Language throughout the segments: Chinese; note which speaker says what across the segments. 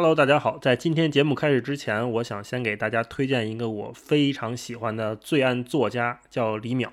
Speaker 1: Hello，大家好。在今天节目开始之前，我想先给大家推荐一个我非常喜欢的罪案作家，叫李淼。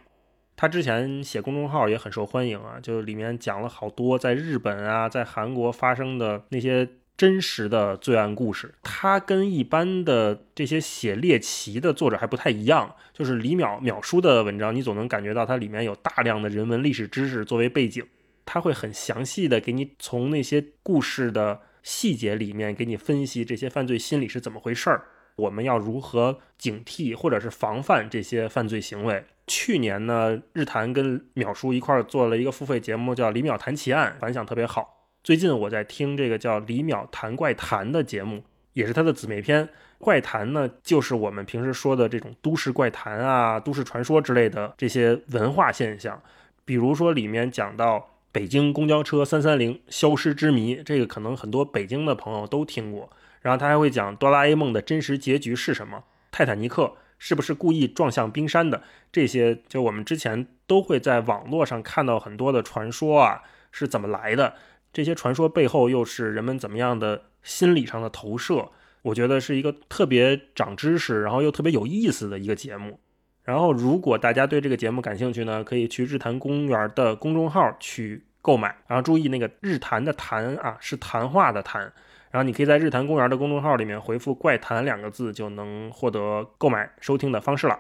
Speaker 1: 他之前写公众号也很受欢迎啊，就里面讲了好多在日本啊、在韩国发生的那些真实的罪案故事。他跟一般的这些写猎奇的作者还不太一样，就是李淼淼叔的文章，你总能感觉到它里面有大量的人文历史知识作为背景，他会很详细的给你从那些故事的细节里面给你分析这些犯罪心理是怎么回事儿，我们要如何警惕或者是防范这些犯罪行为。去年呢，日坛跟淼叔一块儿做了一个付费节目，叫《李淼谈奇案》，反响特别好。最近我在听这个叫《李淼谈怪谈》的节目，也是他的姊妹篇。怪谈呢，就是我们平时说的这种都市怪谈啊、都市传说之类的这些文化现象。比如说里面讲到北京公交车三三零消失之谜，这个可能很多北京的朋友都听过。然后他还会讲哆啦 A 梦的真实结局是什么，泰坦尼克。是不是故意撞向冰山的？这些就我们之前都会在网络上看到很多的传说啊，是怎么来的？这些传说背后又是人们怎么样的心理上的投射？我觉得是一个特别长知识，然后又特别有意思的一个节目。然后，如果大家对这个节目感兴趣呢，可以去日坛公园的公众号去购买。然后注意那个日坛的谈啊，是谈话的谈。然后你可以在日坛公园的公众号里面回复“怪谈”两个字，就能获得购买收听的方式了。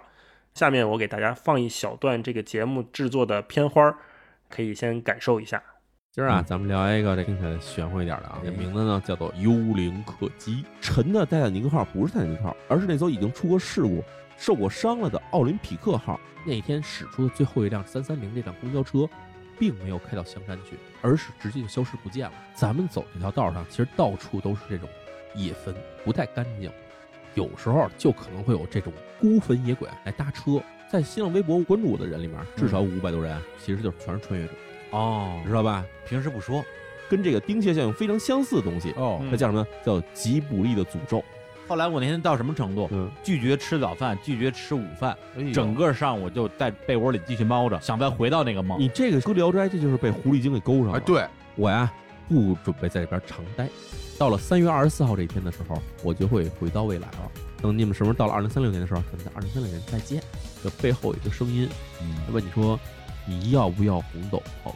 Speaker 1: 下面我给大家放一小段这个节目制作的片花，可以先感受一下。
Speaker 2: 今儿啊，咱们聊一个这听起来玄乎一点的啊，这名字呢叫做“幽灵客机”。沉的泰坦尼克号不是泰坦尼克号，而是那艘已经出过事故、受过伤了的奥林匹克号。那天驶出的最后一辆三三零这辆公交车。并没有开到香山去，而是直接就消失不见了。咱们走这条道上，其实到处都是这种野坟，不太干净。有时候就可能会有这种孤坟野鬼来搭车。在新浪微博关注我的人里面，至少五百多人，其实就是全是穿越者
Speaker 3: 哦，
Speaker 2: 知道吧？
Speaker 3: 平时不说，
Speaker 2: 跟这个丁蟹效应非常相似的东西
Speaker 3: 哦，
Speaker 2: 它叫什么？叫吉卜力的诅咒。
Speaker 3: 后来我那天到什么程度？
Speaker 2: 嗯，
Speaker 3: 拒绝吃早饭，拒绝吃午饭，整个上午就在被窝里继续猫着，想再回到那个梦。
Speaker 2: 你这个搁聊斋，这就是被狐狸精给勾上了。
Speaker 4: 哎对
Speaker 2: 我呀，不准备在这边常待。到了三月二十四号这一天的时候，我就会回到未来了。等你们什么时候到了二零三六年的时候，咱们在二零三六年再见。这背后有一个声音，问你说，你要不要红豆泡？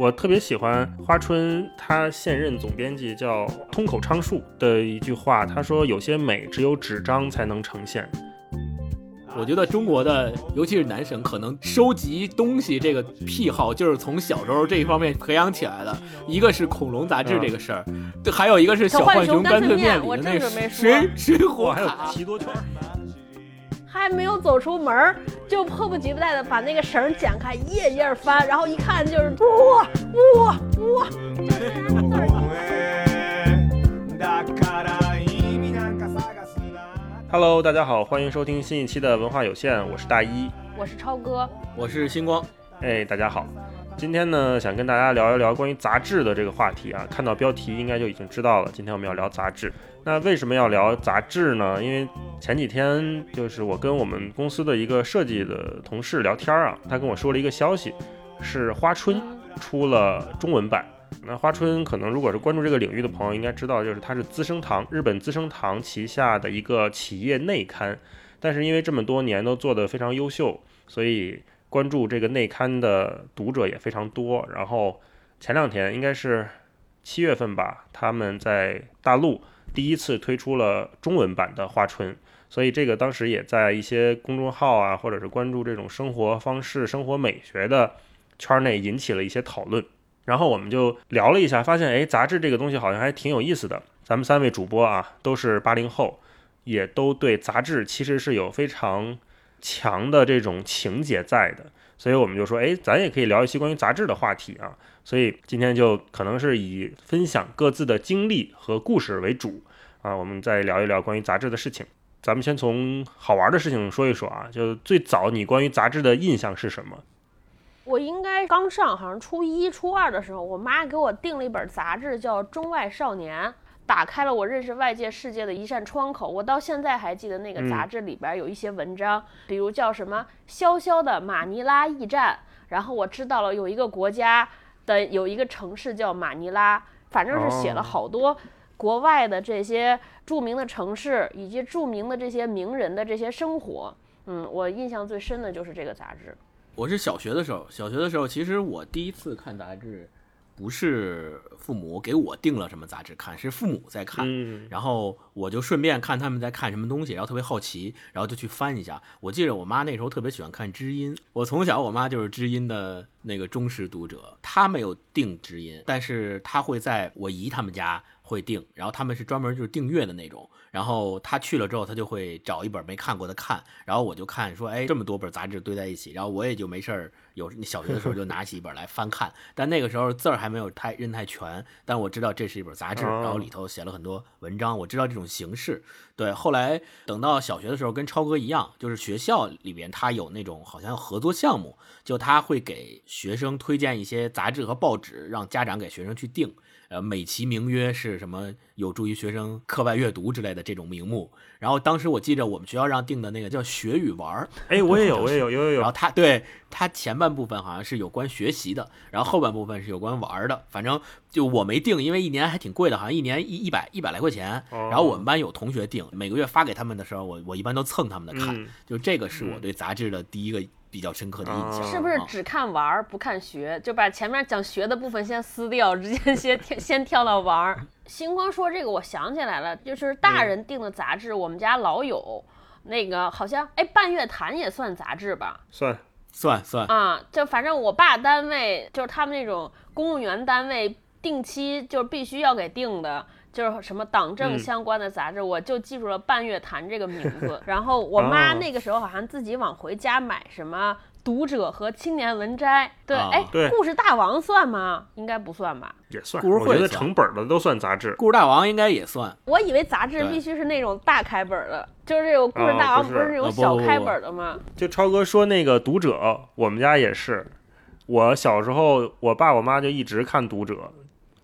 Speaker 1: 我特别喜欢花春，他现任总编辑叫通口昌树的一句话，他说：“有些美只有纸张才能呈现。”
Speaker 5: 我觉得中国的，尤其是男生，可能收集东西这个癖好，就是从小时候这一方面培养起来的。一个是恐龙杂志这个事儿，对，还有一个是小浣熊干脆面里的那水水浒
Speaker 1: 还有奇多 圈。
Speaker 6: 还没有走出门就迫不及待的把那个绳剪开，一页页翻，然后一看就是哇哇哇
Speaker 1: ！Hello，大家好，欢迎收听新一期的文化有限，我是大一，
Speaker 6: 我是超哥，
Speaker 5: 我是星光。
Speaker 1: 哎，大家好，今天呢想跟大家聊一聊关于杂志的这个话题啊，看到标题应该就已经知道了，今天我们要聊杂志。那为什么要聊杂志呢？因为前几天就是我跟我们公司的一个设计的同事聊天啊，他跟我说了一个消息，是花春出了中文版。那花春可能如果是关注这个领域的朋友应该知道，就是它是资生堂日本资生堂旗下的一个企业内刊，但是因为这么多年都做得非常优秀，所以关注这个内刊的读者也非常多。然后前两天应该是七月份吧，他们在大陆。第一次推出了中文版的花春，所以这个当时也在一些公众号啊，或者是关注这种生活方式、生活美学的圈内引起了一些讨论。然后我们就聊了一下，发现哎，杂志这个东西好像还挺有意思的。咱们三位主播啊，都是八零后，也都对杂志其实是有非常强的这种情节在的。所以我们就说，哎，咱也可以聊一些关于杂志的话题啊。所以今天就可能是以分享各自的经历和故事为主啊。我们再聊一聊关于杂志的事情。咱们先从好玩的事情说一说啊。就最早你关于杂志的印象是什么？
Speaker 6: 我应该刚上，好像初一、初二的时候，我妈给我订了一本杂志，叫《中外少年》，打开了我认识外界世界的一扇窗口。我到现在还记得那个杂志里边有一些文章，比如叫什么“潇潇的马尼拉驿站”，然后我知道了有一个国家的有一个城市叫马尼拉，反正是写了好多国外的这些著名的城市以及著名的这些名人的这些生活。嗯，我印象最深的就是这个杂志。
Speaker 5: 我是小学的时候，小学的时候，其实我第一次看杂志，不是父母给我订了什么杂志看，是父母在看，然后我就顺便看他们在看什么东西，然后特别好奇，然后就去翻一下。我记得我妈那时候特别喜欢看《知音》，我从小我妈就是《知音》的那个忠实读者，她没有订《知音》，但是她会在我姨他们家会订，然后他们是专门就是订阅的那种。然后他去了之后，他就会找一本没看过的看，然后我就看说，哎，这么多本杂志堆在一起，然后我也就没事儿，有小学的时候就拿起一本来翻看，但那个时候字儿还没有太认太全，但我知道这是一本杂志，然后里头写了很多文章，我知道这种形式。对，后来等到小学的时候，跟超哥一样，就是学校里边他有那种好像合作项目，就他会给学生推荐一些杂志和报纸，让家长给学生去订。呃，美其名曰是什么有助于学生课外阅读之类的这种名目。然后当时我记着我们学校让定的那个叫学与玩儿，
Speaker 1: 哎，我也有，我也有，有有有。
Speaker 5: 然后他对它前半部分好像是有关学习的，然后后半部分是有关玩的。反正就我没定，因为一年还挺贵的，好像一年一一百一百来块钱。然后我们班有同学定，每个月发给他们的时候，我我一般都蹭他们的看。就这个是我对杂志的第一个。比较深刻的印象，
Speaker 6: 是不是只看玩儿不看学，就把前面讲学的部分先撕掉，直接先跳 先跳到玩儿？星光说这个，我想起来了，就是大人订的杂志，我们家老有那个，好像哎，半月谈也算杂志吧？
Speaker 1: 算
Speaker 5: 算算
Speaker 6: 啊，就反正我爸单位就是他们那种公务员单位，定期就必须要给定的。就是什么党政相关的杂志，我就记住了《半月谈》这个名字。然后我妈那个时候好像自己往回家买什么《读者》和《青年文摘》。对，哎，故事大王算吗？应该不算吧？
Speaker 1: 也算。我觉得成本的都算杂志。
Speaker 5: 故事大王应该也算。
Speaker 6: 我以为杂志必须是那种大开本的，就是这种故事大王不是那种小开本的吗？
Speaker 1: 就超哥说那个《读者》，我们家也是。我小时候，我爸我妈就一直看《读者》。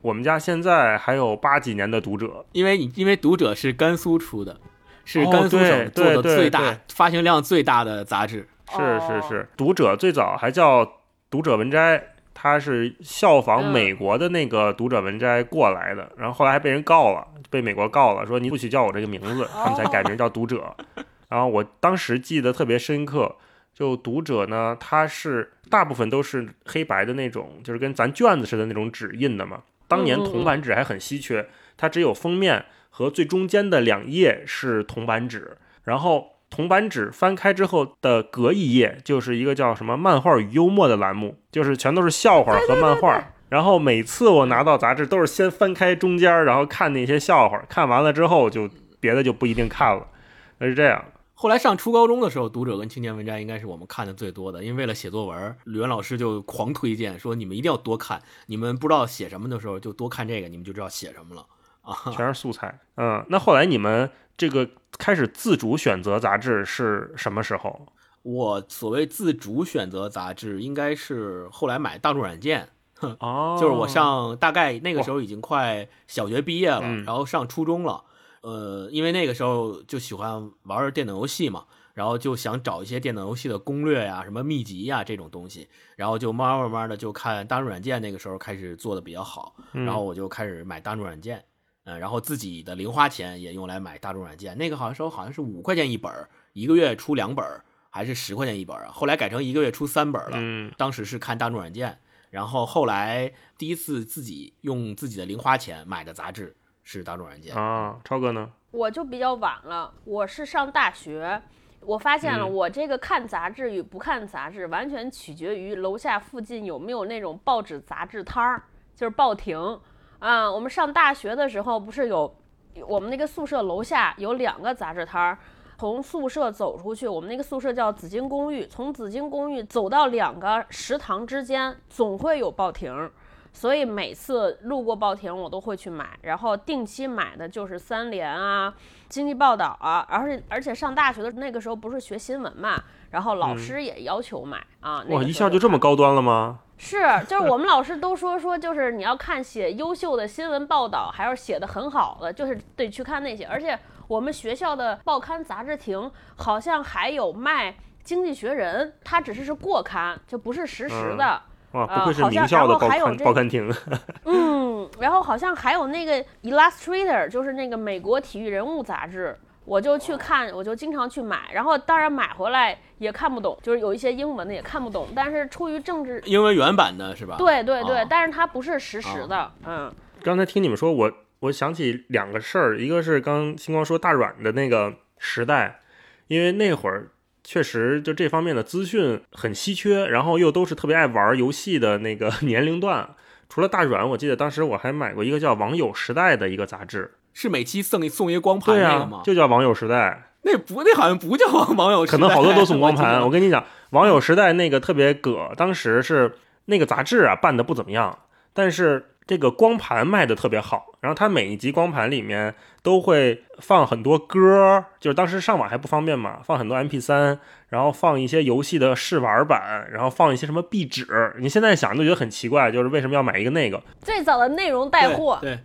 Speaker 1: 我们家现在还有八几年的读者，
Speaker 5: 因为你因为读者是甘肃出的，是甘肃省做的最大、发行量最大的杂志。
Speaker 1: 是是是，读者最早还叫读者文摘，它是效仿美国的那个读者文摘过来的，然后后来还被人告了，被美国告了，说你不许叫我这个名字，他们才改名叫读者。然后我当时记得特别深刻，就读者呢，它是大部分都是黑白的那种，就是跟咱卷子似的那种纸印的嘛。当年铜版纸还很稀缺，它只有封面和最中间的两页是铜版纸，然后铜版纸翻开之后的隔一页就是一个叫什么“漫画与幽默”的栏目，就是全都是笑话和漫画。然后每次我拿到杂志都是先翻开中间，然后看那些笑话，看完了之后就别的就不一定看了，那是这样。
Speaker 5: 后来上初高中的时候，读者跟青年文摘应该是我们看的最多的，因为为了写作文，语文老师就狂推荐说你们一定要多看，你们不知道写什么的时候就多看这个，你们就知道写什么了啊，
Speaker 1: 全是素材。嗯，那后来你们这个开始自主选择杂志是什么时候？
Speaker 5: 我所谓自主选择杂志，应该是后来买大众软件，
Speaker 1: 哦，
Speaker 5: 就是我上大概那个时候已经快小学毕业了，然后上初中了。呃，因为那个时候就喜欢玩电脑游戏嘛，然后就想找一些电脑游戏的攻略呀、什么秘籍呀这种东西，然后就慢慢慢慢的就看大众软件，那个时候开始做的比较好，然后我就开始买大众软件，嗯，然后自己的零花钱也用来买大众软件，那个好像时候好像是五块钱一本，一个月出两本，还是十块钱一本啊？后来改成一个月出三本了。嗯，当时是看大众软件，然后后来第一次自己用自己的零花钱买的杂志。是大众软件
Speaker 1: 啊，超哥呢？
Speaker 6: 我就比较晚了，我是上大学，我发现了，我这个看杂志与不看杂志，完全取决于楼下附近有没有那种报纸杂志摊儿，就是报亭啊。我们上大学的时候，不是有我们那个宿舍楼下有两个杂志摊儿，从宿舍走出去，我们那个宿舍叫紫金公寓，从紫金公寓走到两个食堂之间，总会有报亭。所以每次路过报亭我都会去买，然后定期买的就是三联啊、经济报道啊，而且而且上大学的那个时候不是学新闻嘛，然后老师也要求买啊。
Speaker 1: 哇，一下就这么高端了吗？
Speaker 6: 是，就是我们老师都说说，就是你要看写优秀的新闻报道，还要写的很好的，就是得去看那些。而且我们学校的报刊杂志亭好像还有卖《经济学人》，它只是是过刊，就不是实时的。
Speaker 1: 哇，不愧是名校的报刊报刊亭。
Speaker 6: 嗯，然后好像还有那个 Illustrator，就是那个美国体育人物杂志。我就去看，我就经常去买，然后当然买回来也看不懂，就是有一些英文的也看不懂。但是出于政治，
Speaker 5: 英文原版的是吧？
Speaker 6: 对对对，但是它不是实时的。嗯，
Speaker 1: 刚才听你们说，我我想起两个事儿，一个是刚星光说大软的那个时代，因为那会儿确实就这方面的资讯很稀缺，然后又都是特别爱玩游戏的那个 年龄段。除了大软，我记得当时我还买过一个叫《网友时代》的一个杂志。
Speaker 5: 是每期送一送一光盘那个吗？
Speaker 1: 就叫网友时代。
Speaker 5: 那不，那好像不叫网友时
Speaker 1: 代。可能好多都送光盘。我跟你讲，网友时代那个特别葛，当时是那个杂志啊办的不怎么样，但是这个光盘卖的特别好。然后它每一集光盘里面都会放很多歌，就是当时上网还不方便嘛，放很多 MP 三，然后放一些游戏的试玩版，然后放一些什么壁纸。你现在想都觉得很奇怪，就是为什么要买一个那个？
Speaker 6: 最早的内容带货。
Speaker 5: 对。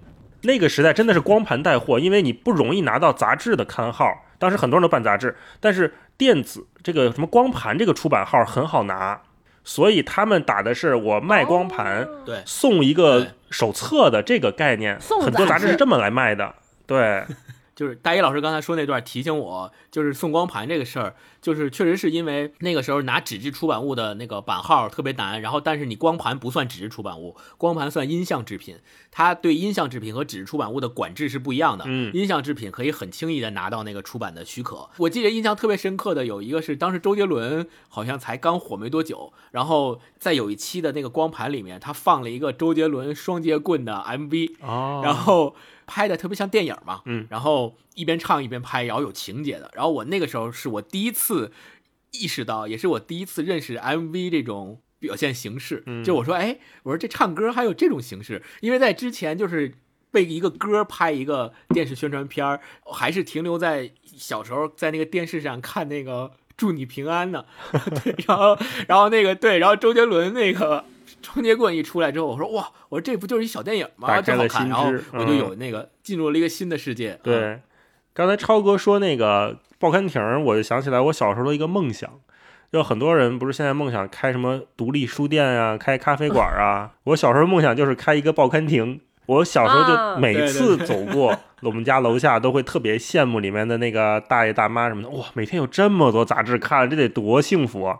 Speaker 1: 那个时代真的是光盘带货，因为你不容易拿到杂志的刊号。当时很多人都办杂志，但是电子这个什么光盘这个出版号很好拿，所以他们打的是我卖光盘，
Speaker 5: 对，
Speaker 1: 送一个手册的这个概念。很多杂志是这么来卖的，对。
Speaker 5: 就是大一老师刚才说那段提醒我，就是送光盘这个事儿，就是确实是因为那个时候拿纸质出版物的那个版号特别难，然后但是你光盘不算纸质出版物，光盘算音像制品，它对音像制品和纸质出版物的管制是不一样的。
Speaker 1: 嗯，
Speaker 5: 音像制品可以很轻易的拿到那个出版的许可。我记得印象特别深刻的有一个是当时周杰伦好像才刚火没多久，然后在有一期的那个光盘里面，他放了一个周杰伦双截棍的 MV，
Speaker 1: 哦，
Speaker 5: 然后。拍的特别像电影嘛，
Speaker 1: 嗯，
Speaker 5: 然后一边唱一边拍，然后有情节的。然后我那个时候是我第一次意识到，也是我第一次认识 MV 这种表现形式。就我说，哎，我说这唱歌还有这种形式，因为在之前就是被一个歌拍一个电视宣传片儿，还是停留在小时候在那个电视上看那个祝你平安呢。对，然后然后那个对，然后周杰伦那个。双截棍一出来之后，我说哇，我说这不就是一小电影吗？真好看，然后我就有那个进入了一个新的世界。
Speaker 1: 对，刚才超哥说那个报刊亭，我就想起来我小时候的一个梦想。就很多人不是现在梦想开什么独立书店啊，开咖啡馆啊。我小时候梦想就是开一个报刊亭。我小时候就每次走过我们家楼下，都会特别羡慕里面的那个大爷大妈什么的。哇，每天有这么多杂志看，这得多幸福啊！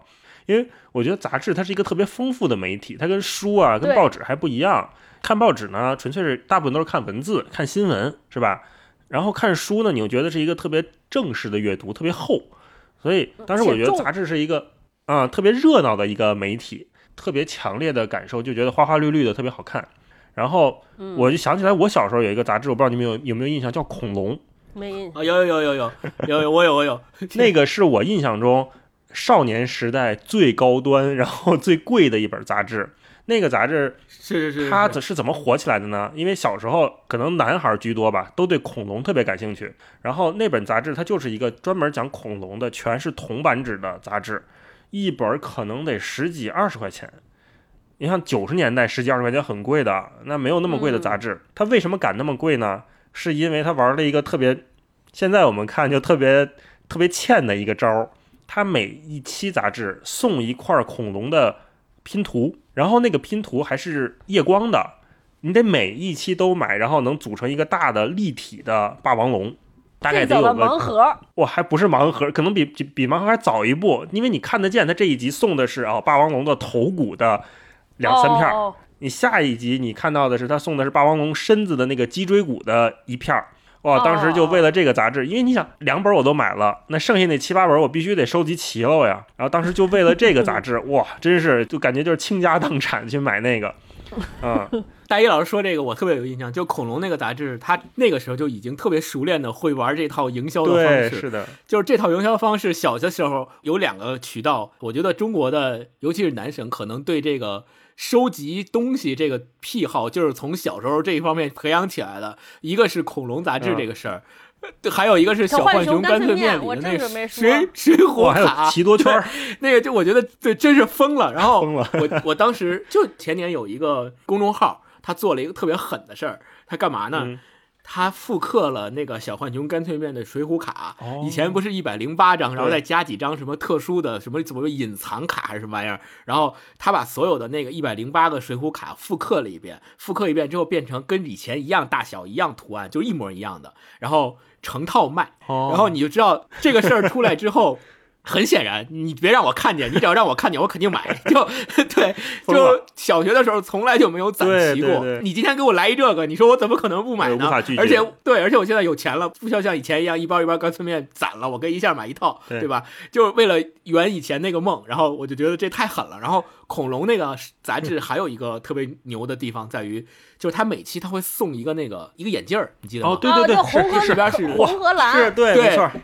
Speaker 1: 因为我觉得杂志它是一个特别丰富的媒体，它跟书啊、跟报纸还不一样。看报纸呢，纯粹是大部分都是看文字、看新闻，是吧？然后看书呢，你又觉得是一个特别正式的阅读，特别厚。所以当时我觉得杂志是一个啊特别热闹的一个媒体，特别强烈的感受，就觉得花花绿绿的特别好看。然后我就想起来，我小时候有一个杂志，我不知道你们有有没有印象，叫《恐龙》。
Speaker 6: 没印
Speaker 5: 啊？有有有有有有有我有我有。
Speaker 1: 那个是我印象中。少年时代最高端，然后最贵的一本杂志，那个杂志
Speaker 5: 是是是，
Speaker 1: 它是怎么火起来的呢？因为小时候可能男孩居多吧，都对恐龙特别感兴趣。然后那本杂志它就是一个专门讲恐龙的，全是铜版纸的杂志，一本可能得十几二十块钱。你像九十年代十几二十块钱很贵的，那没有那么贵的杂志，它为什么敢那么贵呢？是因为它玩了一个特别，现在我们看就特别特别欠的一个招儿。他每一期杂志送一块恐龙的拼图，然后那个拼图还是夜光的，你得每一期都买，然后能组成一个大的立体的霸王龙。大概得有个
Speaker 6: 盲盒，
Speaker 1: 哇，还不是盲盒，可能比比比盲盒还早一步，因为你看得见，它这一集送的是啊霸王龙的头骨的两三片儿，你下一集你看到的是他送的是霸王龙身子的那个脊椎骨的一片儿。哇！当时就为了这个杂志，因为你想两本我都买了，那剩下那七八本我必须得收集齐了呀。然后当时就为了这个杂志，哇，真是就感觉就是倾家荡产去买那个。嗯，
Speaker 5: 大一老师说这个我特别有印象，就恐龙那个杂志，他那个时候就已经特别熟练的会玩这套营销的方式。
Speaker 1: 是的，
Speaker 5: 就是这套营销方式，小的时候有两个渠道，我觉得中国的尤其是男生可能对这个收集东西这个癖好，就是从小时候这一方面培养起来的。一个是恐龙杂志这个事儿，还有一个是小浣熊干脆面里的那水水火卡，
Speaker 1: 奇多圈
Speaker 5: 那个就我觉得对真是疯了。然后，我我当时就前年有一个公众号，他做了一个特别狠的事儿，他干嘛呢？他复刻了那个小浣熊干脆面的水浒卡，以前不是一百零八张，然后再加几张什么特殊的什么怎么隐藏卡还是什么玩意儿，然后他把所有的那个一百零八个水浒卡复刻了一遍，复刻一遍之后变成跟以前一样大小一样图案，就一模一样的，然后成套卖，然后你就知道这个事儿出来之后。很显然，你别让我看见，你只要让我看见，我肯定买。就 对，就小学的时候从来就没有攒齐过。你今天给我来一这个，你说我怎么可能不买呢？而且对，而且我现在有钱了，不需要像以前一样一包一包干脆面攒了，我可以一下买一套，对吧？就是为了圆以前那个梦。然后我就觉得这太狠了。然后恐龙那个杂志还有一个特别牛的地方在于，就是它每期它会送一个那个一个眼镜儿，你记得吗？
Speaker 1: 哦，对对对，
Speaker 6: 红和
Speaker 5: 这边是
Speaker 6: 红和蓝，
Speaker 1: 是对，没错。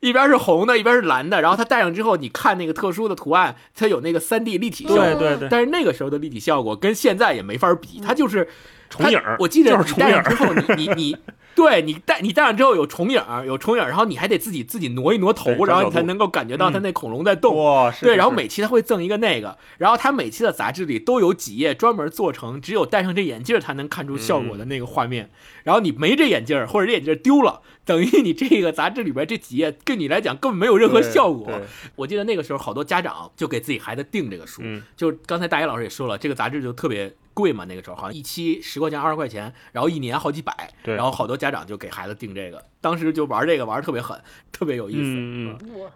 Speaker 5: 一边是红的，一边是蓝的，然后它戴上之后，你看那个特殊的图案，它有那个三 D 立体效果。
Speaker 1: 对对对。
Speaker 5: 但是那个时候的立体效果跟现在也没法比，它就是
Speaker 1: 重影。
Speaker 5: 我记得你戴上之后，你你你，对你戴你戴上之后有重影，有重影，然后你还得自己自己挪一挪头，然后你才能够感觉到它那恐龙在动。
Speaker 1: 哇，
Speaker 5: 对，然后每期它会赠一个那个，然后它每期的杂志里都有几页专门做成只有戴上这眼镜才能看出效果的那个画面。然后你没这眼镜或者这眼镜丢了。等于你这个杂志里边这几页，对你来讲根本没有任何效果。我记得那个时候，好多家长就给自己孩子订这个书。就刚才大一老师也说了，这个杂志就特别贵嘛，那个时候好像一期十块钱、二十块钱，然后一年好几百。然后好多家长就给孩子订这个，当时就玩这个玩特别狠，特别有意思。
Speaker 6: 嗯我。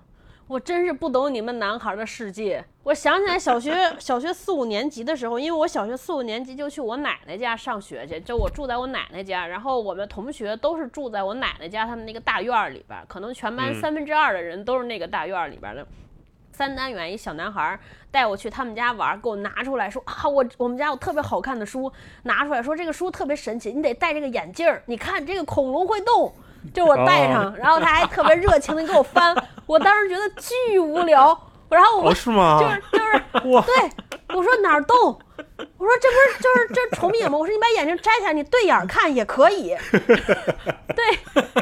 Speaker 6: 我真是不懂你们男孩的世界。我想起来小学小学四五年级的时候，因为我小学四五年级就去我奶奶家上学去，就我住在我奶奶家，然后我们同学都是住在我奶奶家他们那个大院里边，可能全班三分之二的人都是那个大院里边的。三单元一小男孩带我去他们家玩，给我拿出来说啊，我我们家有特别好看的书，拿出来说这个书特别神奇，你得戴这个眼镜儿，你看这个恐龙会动。就我戴上，然后他还特别热情的给我翻，我当时觉得巨无聊，然后我
Speaker 1: 是吗？
Speaker 6: 就是就是，对，我说哪儿动？我说这不是就是这重影吗？我说你把眼镜摘下来，你对眼看也可以。对，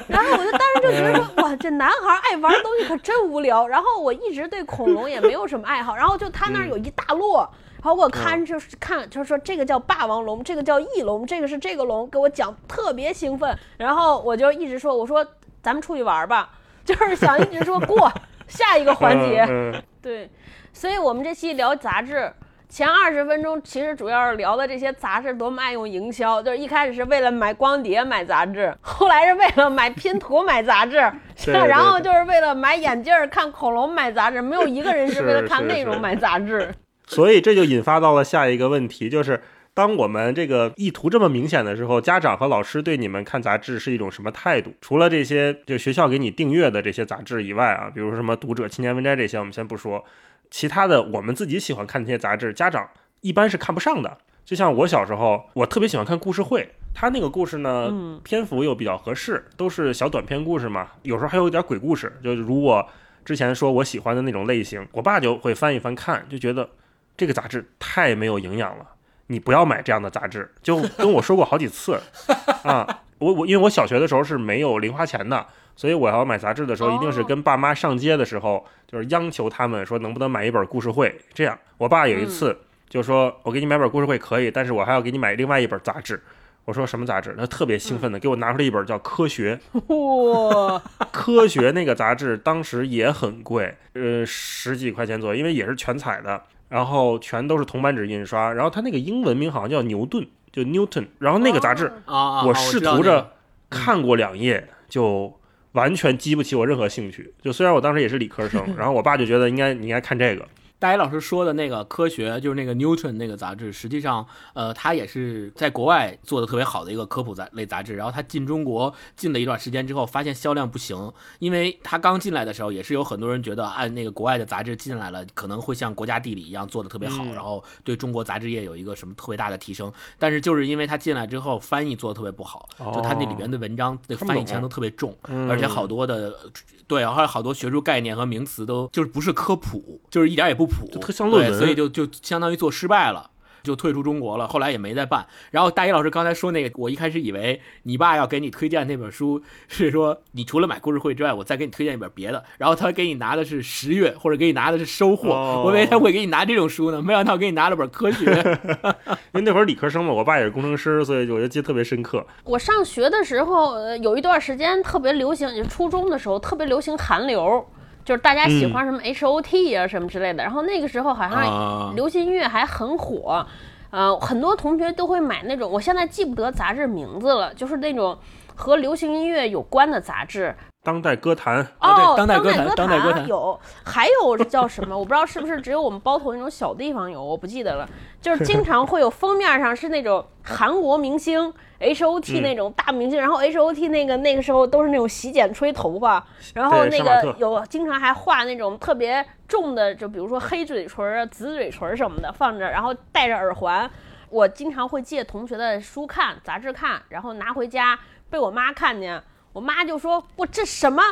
Speaker 6: 然后我就当时就觉得说，哇，这男孩爱玩的东西可真无聊。然后我一直对恐龙也没有什么爱好，然后就他那儿有一大摞。然后我看就是看，就是说这个叫霸王龙，这个叫翼龙，这个是这个龙，给我讲特别兴奋。然后我就一直说，我说咱们出去玩吧，就是想一直说过 下一个环节。对，所以我们这期聊杂志，前二十分钟其实主要是聊的这些杂志多么爱用营销，就是一开始是为了买光碟买杂志，后来是为了买拼图买杂志，然后就是为了买眼镜看恐龙买杂志，没有一个人是为了 看内容买杂志。
Speaker 1: 所以这就引发到了下一个问题，就是当我们这个意图这么明显的时候，家长和老师对你们看杂志是一种什么态度？除了这些就学校给你订阅的这些杂志以外啊，比如说什么读者、青年文摘这些，我们先不说，其他的我们自己喜欢看那些杂志，家长一般是看不上的。就像我小时候，我特别喜欢看故事会，他那个故事呢，篇幅又比较合适，都是小短篇故事嘛，有时候还有一点鬼故事，就如我之前说我喜欢的那种类型，我爸就会翻一翻看，就觉得。这个杂志太没有营养了，你不要买这样的杂志。就跟我说过好几次啊，我我因为我小学的时候是没有零花钱的，所以我要买杂志的时候，一定是跟爸妈上街的时候，就是央求他们说能不能买一本故事会。这样，我爸有一次就说：“我给你买本故事会可以，但是我还要给你买另外一本杂志。”我说：“什么杂志？”他特别兴奋的给我拿出来一本叫《科学》。
Speaker 6: 哇，
Speaker 1: 科学那个杂志当时也很贵，呃，十几块钱左右，因为也是全彩的。然后全都是铜版纸印刷，然后它那个英文名好像叫牛顿，就 Newton。然后那个杂志，我试图着看过两页，就完全激不起我任何兴趣。就虽然我当时也是理科生，然后我爸就觉得应该你应该看这个。
Speaker 5: 大一老师说的那个科学，就是那个 Newton 那个杂志，实际上，呃，它也是在国外做的特别好的一个科普杂类杂志。然后它进中国进了一段时间之后，发现销量不行，因为它刚进来的时候，也是有很多人觉得，按那个国外的杂志进来了，可能会像国家地理一样做的特别好，然后对中国杂志业有一个什么特别大的提升。但是就是因为它进来之后，翻译做的特别不好，就它那里边的文章那翻译腔都特别重，而且好多的。对，还有好多学术概念和名词都就是不是科普，就是一点也不普，
Speaker 1: 特像论文，
Speaker 5: 所以就就相当于做失败了。就退出中国了，后来也没再办。然后大一老师刚才说那个，我一开始以为你爸要给你推荐那本书，是说你除了买故事会之外，我再给你推荐一本别的。然后他给你拿的是十月，或者给你拿的是收获，我以为他会给你拿这种书呢，没想到给你拿了本科学。
Speaker 1: 因为那会儿理科生嘛，我爸也是工程师，所以我就记得特别深刻。
Speaker 6: 我上学的时候，有一段时间特别流行，就初中的时候特别流行韩流。就是大家喜欢什么 H O T 啊什么之类的，然后那个时候好像流行音乐还很火，呃，很多同学都会买那种，我现在记不得杂志名字了，就是那种和流行音乐有关的杂志。
Speaker 1: 当代歌坛
Speaker 6: 哦，
Speaker 5: 当代
Speaker 6: 歌坛，
Speaker 5: 当代歌坛
Speaker 6: 有，还有叫什么？我不知道是不是只有我们包头那种小地方有，我不记得了。就是经常会有 封面上是那种韩国明星 H O T 那种大明星，然后 H O T 那个那个时候都是那种洗剪吹头发，然后那个有经常还画那种特别重的，就比如说黑嘴唇啊、紫嘴唇什么的放着，然后戴着耳环。我经常会借同学的书看杂志看，然后拿回家被我妈看见。我妈就说：“我这什么，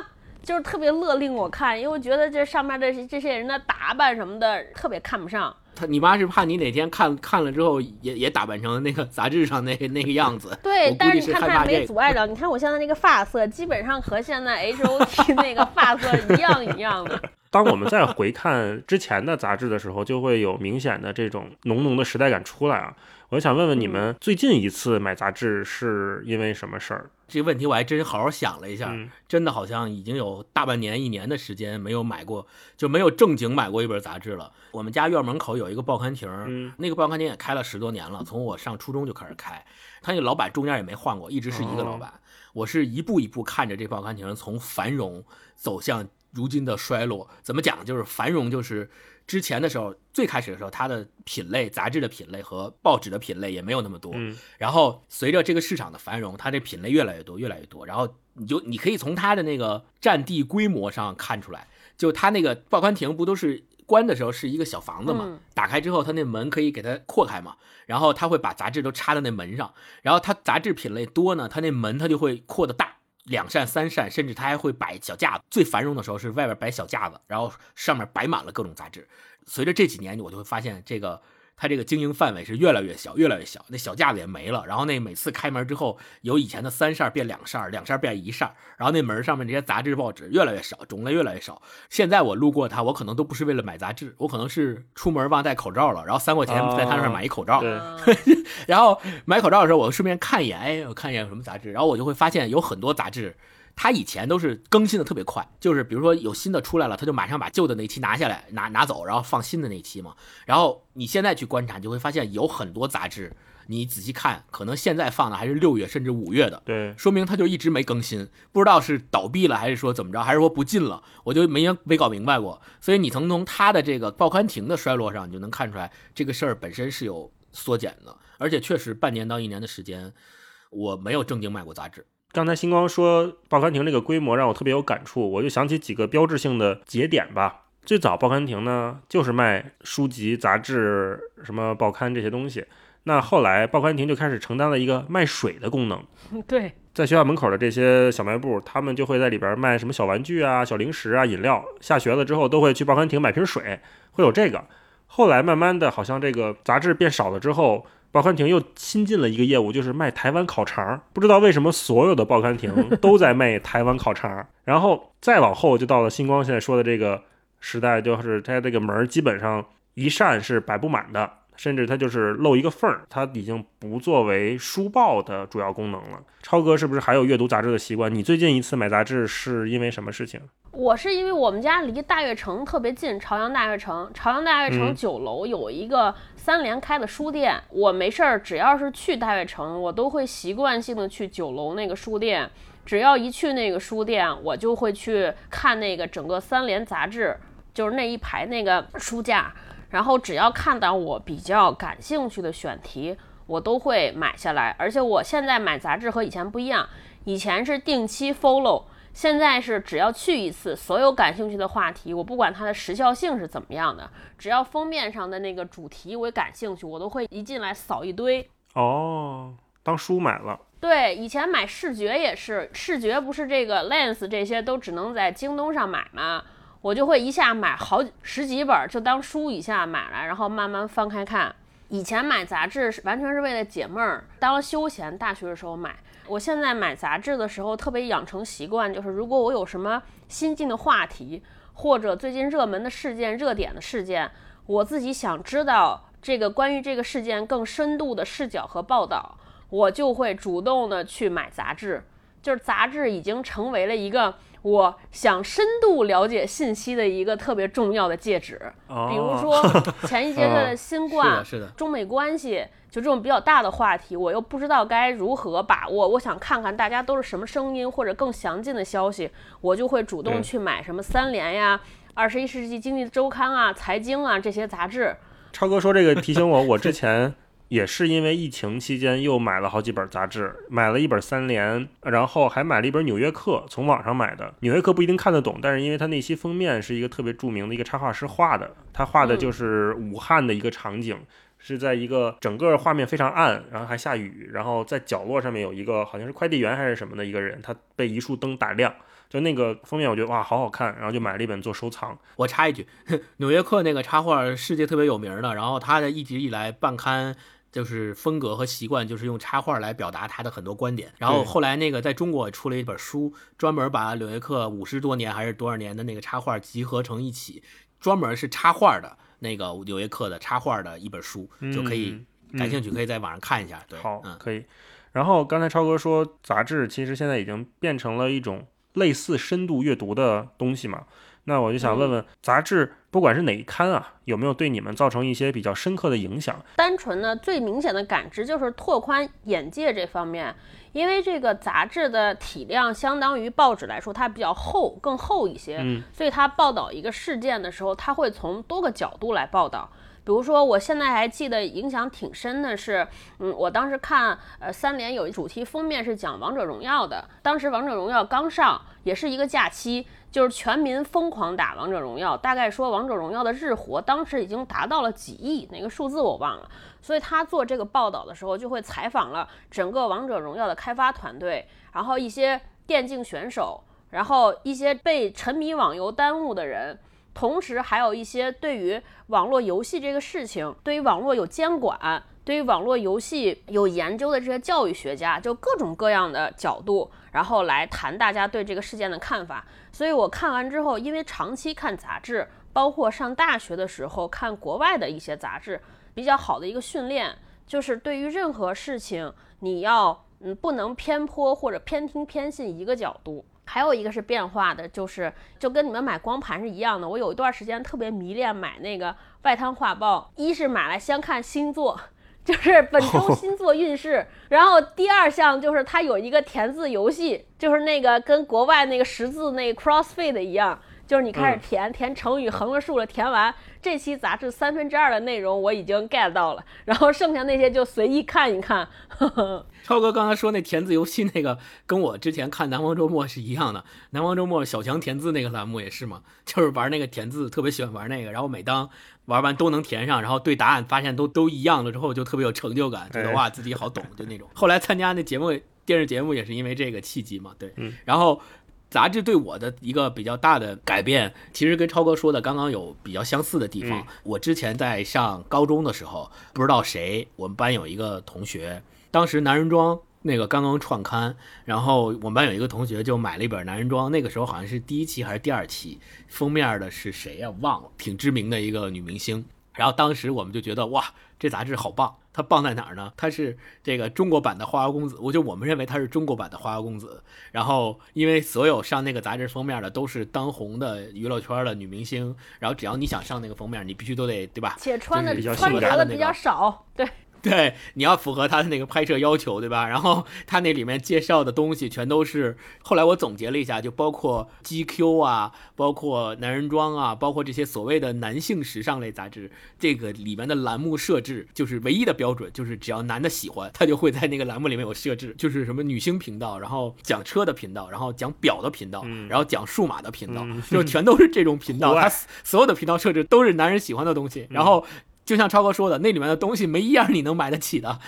Speaker 6: 就是特别勒令我看，因为我觉得这上面的这些人的打扮什么的特别看不上。”
Speaker 5: 他，你妈是怕你哪天看看了之后也也打扮成那个杂志上那那个样子。
Speaker 6: 对，但
Speaker 5: 是
Speaker 6: 你看她没阻碍着。你看我现在那个发色，基本上和现在 H O T 那个发色一样一样的。
Speaker 1: 当我们再回看之前的杂志的时候，就会有明显的这种浓浓的时代感出来啊。我想问问你们，最近一次买杂志是因为什么事儿？
Speaker 5: 这个问题我还真好好想了一下，真的好像已经有大半年、一年的时间没有买过，就没有正经买过一本杂志了。我们家院门口有一个报刊亭，那个报刊亭也开了十多年了，从我上初中就开始开，他那个老板中间也没换过，一直是一个老板。我是一步一步看着这报刊亭从繁荣走向如今的衰落。怎么讲？就是繁荣就是。之前的时候，最开始的时候，它的品类、杂志的品类和报纸的品类也没有那么多。
Speaker 1: 嗯。
Speaker 5: 然后随着这个市场的繁荣，它这品类越来越多，越来越多。然后你就你可以从它的那个占地规模上看出来，就它那个报刊亭不都是关的时候是一个小房子嘛？打开之后，它那门可以给它扩开嘛？然后它会把杂志都插在那门上。然后它杂志品类多呢，它那门它就会扩得大。两扇、三扇，甚至他还会摆小架子。最繁荣的时候是外边摆小架子，然后上面摆满了各种杂志。随着这几年，我就会发现这个。它这个经营范围是越来越小，越来越小，那小架子也没了。然后那每次开门之后，由以前的三扇变两扇，两扇变一扇。然后那门上面这些杂志报纸越来越少，种类越来越少。现在我路过它，我可能都不是为了买杂志，我可能是出门忘戴口罩了，然后三块钱在它那儿买一口罩。然后买口罩的时候，我顺便看一眼，哎，我看一眼有什么杂志，然后我就会发现有很多杂志。他以前都是更新的特别快，就是比如说有新的出来了，他就马上把旧的那期拿下来，拿拿走，然后放新的那期嘛。然后你现在去观察，就会发现有很多杂志，你仔细看，可能现在放的还是六月甚至五月的，
Speaker 1: 对，
Speaker 5: 说明他就一直没更新，不知道是倒闭了还是说怎么着，还是说不进了，我就没没搞明白过。所以你从从他的这个报刊亭的衰落上，你就能看出来这个事儿本身是有缩减的，而且确实半年到一年的时间，我没有正经买过杂志。
Speaker 1: 刚才星光说报刊亭这个规模让我特别有感触，我就想起几个标志性的节点吧。最早报刊亭呢就是卖书籍、杂志、什么报刊这些东西，那后来报刊亭就开始承担了一个卖水的功能。
Speaker 6: 对，
Speaker 1: 在学校门口的这些小卖部，他们就会在里边卖什么小玩具啊、小零食啊、饮料。下学了之后都会去报刊亭买瓶水，会有这个。后来慢慢的，好像这个杂志变少了之后。报刊亭又新进了一个业务，就是卖台湾烤肠。不知道为什么所有的报刊亭 都在卖台湾烤肠。然后再往后就到了星光现在说的这个时代，就是它这个门基本上一扇是摆不满的，甚至它就是漏一个缝儿，它已经不作为书报的主要功能了。超哥是不是还有阅读杂志的习惯？你最近一次买杂志是因为什么事情？
Speaker 6: 我是因为我们家离大悦城特别近，朝阳大悦城，朝阳大悦城九楼有一个。三联开的书店，我没事儿，只要是去大悦城，我都会习惯性的去九楼那个书店。只要一去那个书店，我就会去看那个整个三联杂志，就是那一排那个书架。然后只要看到我比较感兴趣的选题，我都会买下来。而且我现在买杂志和以前不一样，以前是定期 follow。现在是只要去一次，所有感兴趣的话题，我不管它的时效性是怎么样的，只要封面上的那个主题我感兴趣，我都会一进来扫一堆。
Speaker 1: 哦，当书买了。
Speaker 6: 对，以前买视觉也是，视觉不是这个 Lens 这些都只能在京东上买吗？我就会一下买好十几本，就当书一下买来，然后慢慢翻开看。以前买杂志是完全是为了解闷儿，当休闲。大学的时候买，我现在买杂志的时候特别养成习惯，就是如果我有什么新进的话题，或者最近热门的事件、热点的事件，我自己想知道这个关于这个事件更深度的视角和报道，我就会主动的去买杂志。就是杂志已经成为了一个我想深度了解信息的一个特别重要的介质。比如说 前一阶段的新冠、
Speaker 5: 是的，
Speaker 6: 中美关系，就这种比较大的话题，我又不知道该如何把握。我想看看大家都是什么声音，或者更详尽的消息，我就会主动去买什么三联呀、二十一世纪经济周刊啊、财经啊这些杂志。
Speaker 1: 超哥说这个提醒我，我之前。也是因为疫情期间又买了好几本杂志，买了一本三联，然后还买了一本纽约客，从网上买的。纽约客不一定看得懂，但是因为它那期封面是一个特别著名的一个插画师画的，他画的就是武汉的一个场景，是在一个整个画面非常暗，然后还下雨，然后在角落上面有一个好像是快递员还是什么的一个人，他被一束灯打亮，就那个封面我觉得哇好好看，然后就买了一本做收藏。
Speaker 5: 我插一句，纽约客那个插画世界特别有名的，然后他的一直以来办刊。就是风格和习惯，就是用插画来表达他的很多观点。然后后来那个在中国出了一本书，专门把柳叶克五十多年还是多少年的那个插画集合成一起，专门是插画的那个柳叶克的插画的一本书，就可以感兴趣可以在网上看一下。对，
Speaker 1: 好，可以。然后刚才超哥说，杂志其实现在已经变成了一种类似深度阅读的东西嘛？那我就想问问，杂志不管是哪一刊啊，有没有对你们造成一些比较深刻的影响？
Speaker 6: 单纯的最明显的感知就是拓宽眼界这方面，因为这个杂志的体量相当于报纸来说，它比较厚，更厚一些，
Speaker 1: 嗯，
Speaker 6: 所以它报道一个事件的时候，它会从多个角度来报道。比如说，我现在还记得影响挺深的是，嗯，我当时看，呃，三联有一主题封面是讲王者荣耀的，当时王者荣耀刚上，也是一个假期。就是全民疯狂打王者荣耀，大概说王者荣耀的日活当时已经达到了几亿，哪个数字我忘了。所以他做这个报道的时候，就会采访了整个王者荣耀的开发团队，然后一些电竞选手，然后一些被沉迷网游耽误的人，同时还有一些对于网络游戏这个事情，对于网络有监管。对于网络游戏有研究的这些教育学家，就各种各样的角度，然后来谈大家对这个事件的看法。所以我看完之后，因为长期看杂志，包括上大学的时候看国外的一些杂志，比较好的一个训练，就是对于任何事情，你要嗯不能偏颇或者偏听偏信一个角度。还有一个是变化的，就是就跟你们买光盘是一样的。我有一段时间特别迷恋买那个外滩画报，一是买来先看星座。就是本周星座运势，然后第二项就是它有一个填字游戏，就是那个跟国外那个识字那 CrossFit 一样，就是你开始填填成语，横了竖了填完。这期杂志三分之二的内容我已经 get 到了，然后剩下那些就随意看一看。
Speaker 5: 超哥刚才说那填字游戏那个，跟我之前看《南方周末》是一样的，《南方周末》小强填字那个栏目也是嘛，就是玩那个填字，特别喜欢玩那个，然后每当玩完都能填上，然后对答案发现都都一样了之后，就特别有成就感，觉得哇自己好懂，就那种。后来参加那节目电视节目也是因为这个契机嘛，对，然后。杂志对我的一个比较大的改变，其实跟超哥说的刚刚有比较相似的地方。我之前在上高中的时候，不知道谁，我们班有一个同学，当时男人装那个刚刚创刊，然后我们班有一个同学就买了一本男人装，那个时候好像是第一期还是第二期，封面的是谁呀？忘了，挺知名的一个女明星。然后当时我们就觉得哇，这杂志好棒！它棒在哪儿呢？它是这个中国版的花花公子，我就我们认为它是中国版的花花公子。然后因为所有上那个杂志封面的都是当红的娱乐圈的女明星，然后只要你想上那个封面，你必须都得对吧？
Speaker 6: 且穿的
Speaker 1: 穿
Speaker 6: 着的比较少，对。
Speaker 5: 对，你要符合他的那个拍摄要求，对吧？然后他那里面介绍的东西全都是，后来我总结了一下，就包括 GQ 啊，包括男人装啊，包括这些所谓的男性时尚类杂志，这个里面的栏目设置就是唯一的标准，就是只要男的喜欢，他就会在那个栏目里面有设置，就是什么女星频道，然后讲车的频道，然后讲表的频道，然后讲数码的频道，就全都是这种频道，他所有的频道设置都是男人喜欢的东西，然后。就像超哥说的，那里面的东西没一样你能买得起的。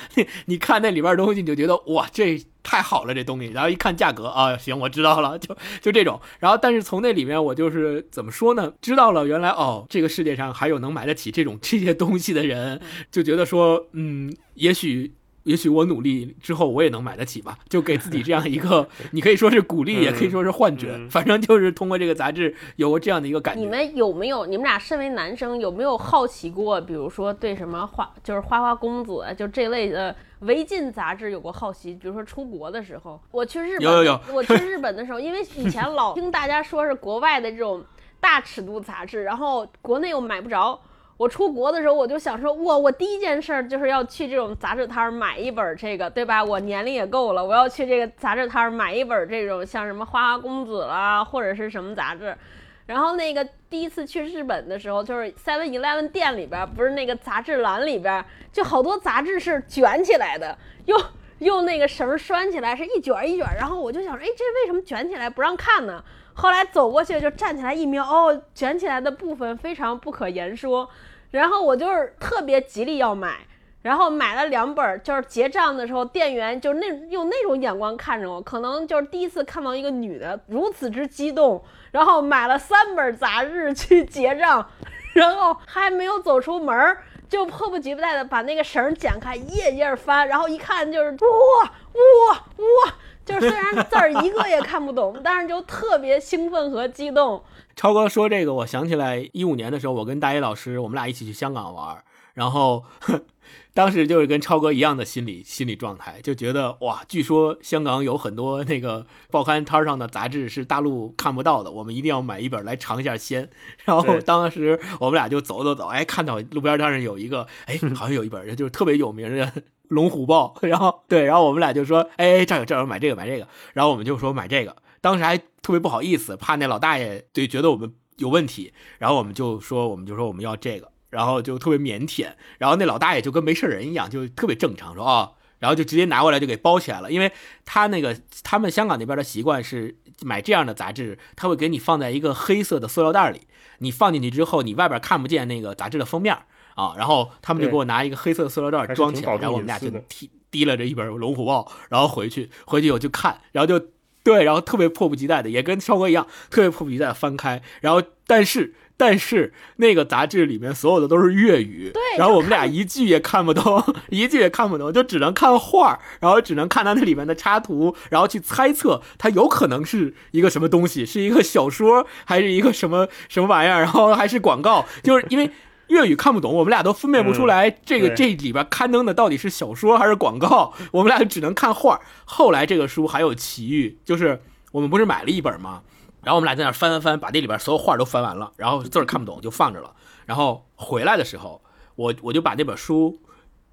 Speaker 5: 你看那里边东西，你就觉得哇，这太好了，这东西。然后一看价格啊，行，我知道了，就就这种。然后，但是从那里面，我就是怎么说呢？知道了，原来哦，这个世界上还有能买得起这种 这些东西的人，就觉得说，嗯，也许。也许我努力之后，我也能买得起吧？就给自己这样一个，你可以说是鼓励，也可以说是幻觉，反正就是通过这个杂志有过这样的一个感觉。
Speaker 6: 你们有没有？你们俩身为男生，有没有好奇过？比如说对什么花，就是花花公子，就这类的违禁杂志有过好奇？比如说出国的时候，我去日本，
Speaker 5: 有有有，
Speaker 6: 我去日本的时候，因为以前老听大家说是国外的这种大尺度杂志，然后国内又买不着。我出国的时候，我就想说，哇，我第一件事儿就是要去这种杂志摊儿买一本这个，对吧？我年龄也够了，我要去这个杂志摊儿买一本这种像什么《花花公子》啦，或者是什么杂志。然后那个第一次去日本的时候，就是 Seven Eleven 店里边，不是那个杂志栏里边，就好多杂志是卷起来的，用用那个绳拴起来，是一卷一卷。然后我就想说，哎，这为什么卷起来不让看呢？后来走过去就站起来一瞄，哦，卷起来的部分非常不可言说。然后我就是特别极力要买，然后买了两本，就是结账的时候，店员就那用那种眼光看着我，可能就是第一次看到一个女的如此之激动，然后买了三本杂志去结账，然后还没有走出门，就迫不及待的把那个绳剪开，一页页翻，然后一看就是哇哇哇，就是虽然字儿一个也看不懂，但是就特别兴奋和激动。
Speaker 5: 超哥说这个，我想起来一五年的时候，我跟大一老师，我们俩一起去香港玩，然后 当时就是跟超哥一样的心理心理状态，就觉得哇，据说香港有很多那个报刊摊上的杂志是大陆看不到的，我们一定要买一本来尝一下鲜。然后当时我们俩就走走走，哎，看到路边摊上有一个，哎，好像有一本就是特别有名的《龙虎豹》，然后对，然后我们俩就说，哎，这有这有，买这个买这个，然后我们就说买这个。当时还特别不好意思，怕那老大爷对觉得我们有问题，然后我们就说，我们就说我们要这个，然后就特别腼腆，然后那老大爷就跟没事人一样，就特别正常，说啊，然后就直接拿过来就给包起来了，因为他那个他们香港那边的习惯是买这样的杂志，他会给你放在一个黑色的塑料袋里，你放进去之后，你外边看不见那个杂志的封面啊，然后他们就给我拿一个黑色的塑料袋装起来，然后我们俩就提提了这一本《龙虎豹》，然后回去回去我就看，然后就。对，然后特别迫不及待的，也跟超哥一样，特别迫不及待翻开。然后，但是，但是那个杂志里面所有的都是粤语，
Speaker 6: 对。
Speaker 5: 然后我们俩一句也看不懂，一句也看不懂，就只能看画然后只能看它那里面的插图，然后去猜测它有可能是一个什么东西，是一个小说还是一个什么什么玩意儿，然后还是广告，就是因为。粤语看不懂，我们俩都分辨不出来这个这里边刊登的到底是小说还是广告，我们俩只能看画。后来这个书还有奇遇，就是我们不是买了一本吗？然后我们俩在那翻翻翻，把那里边所有画都翻完了，然后字儿看不懂就放着了。然后回来的时候，我我就把那本书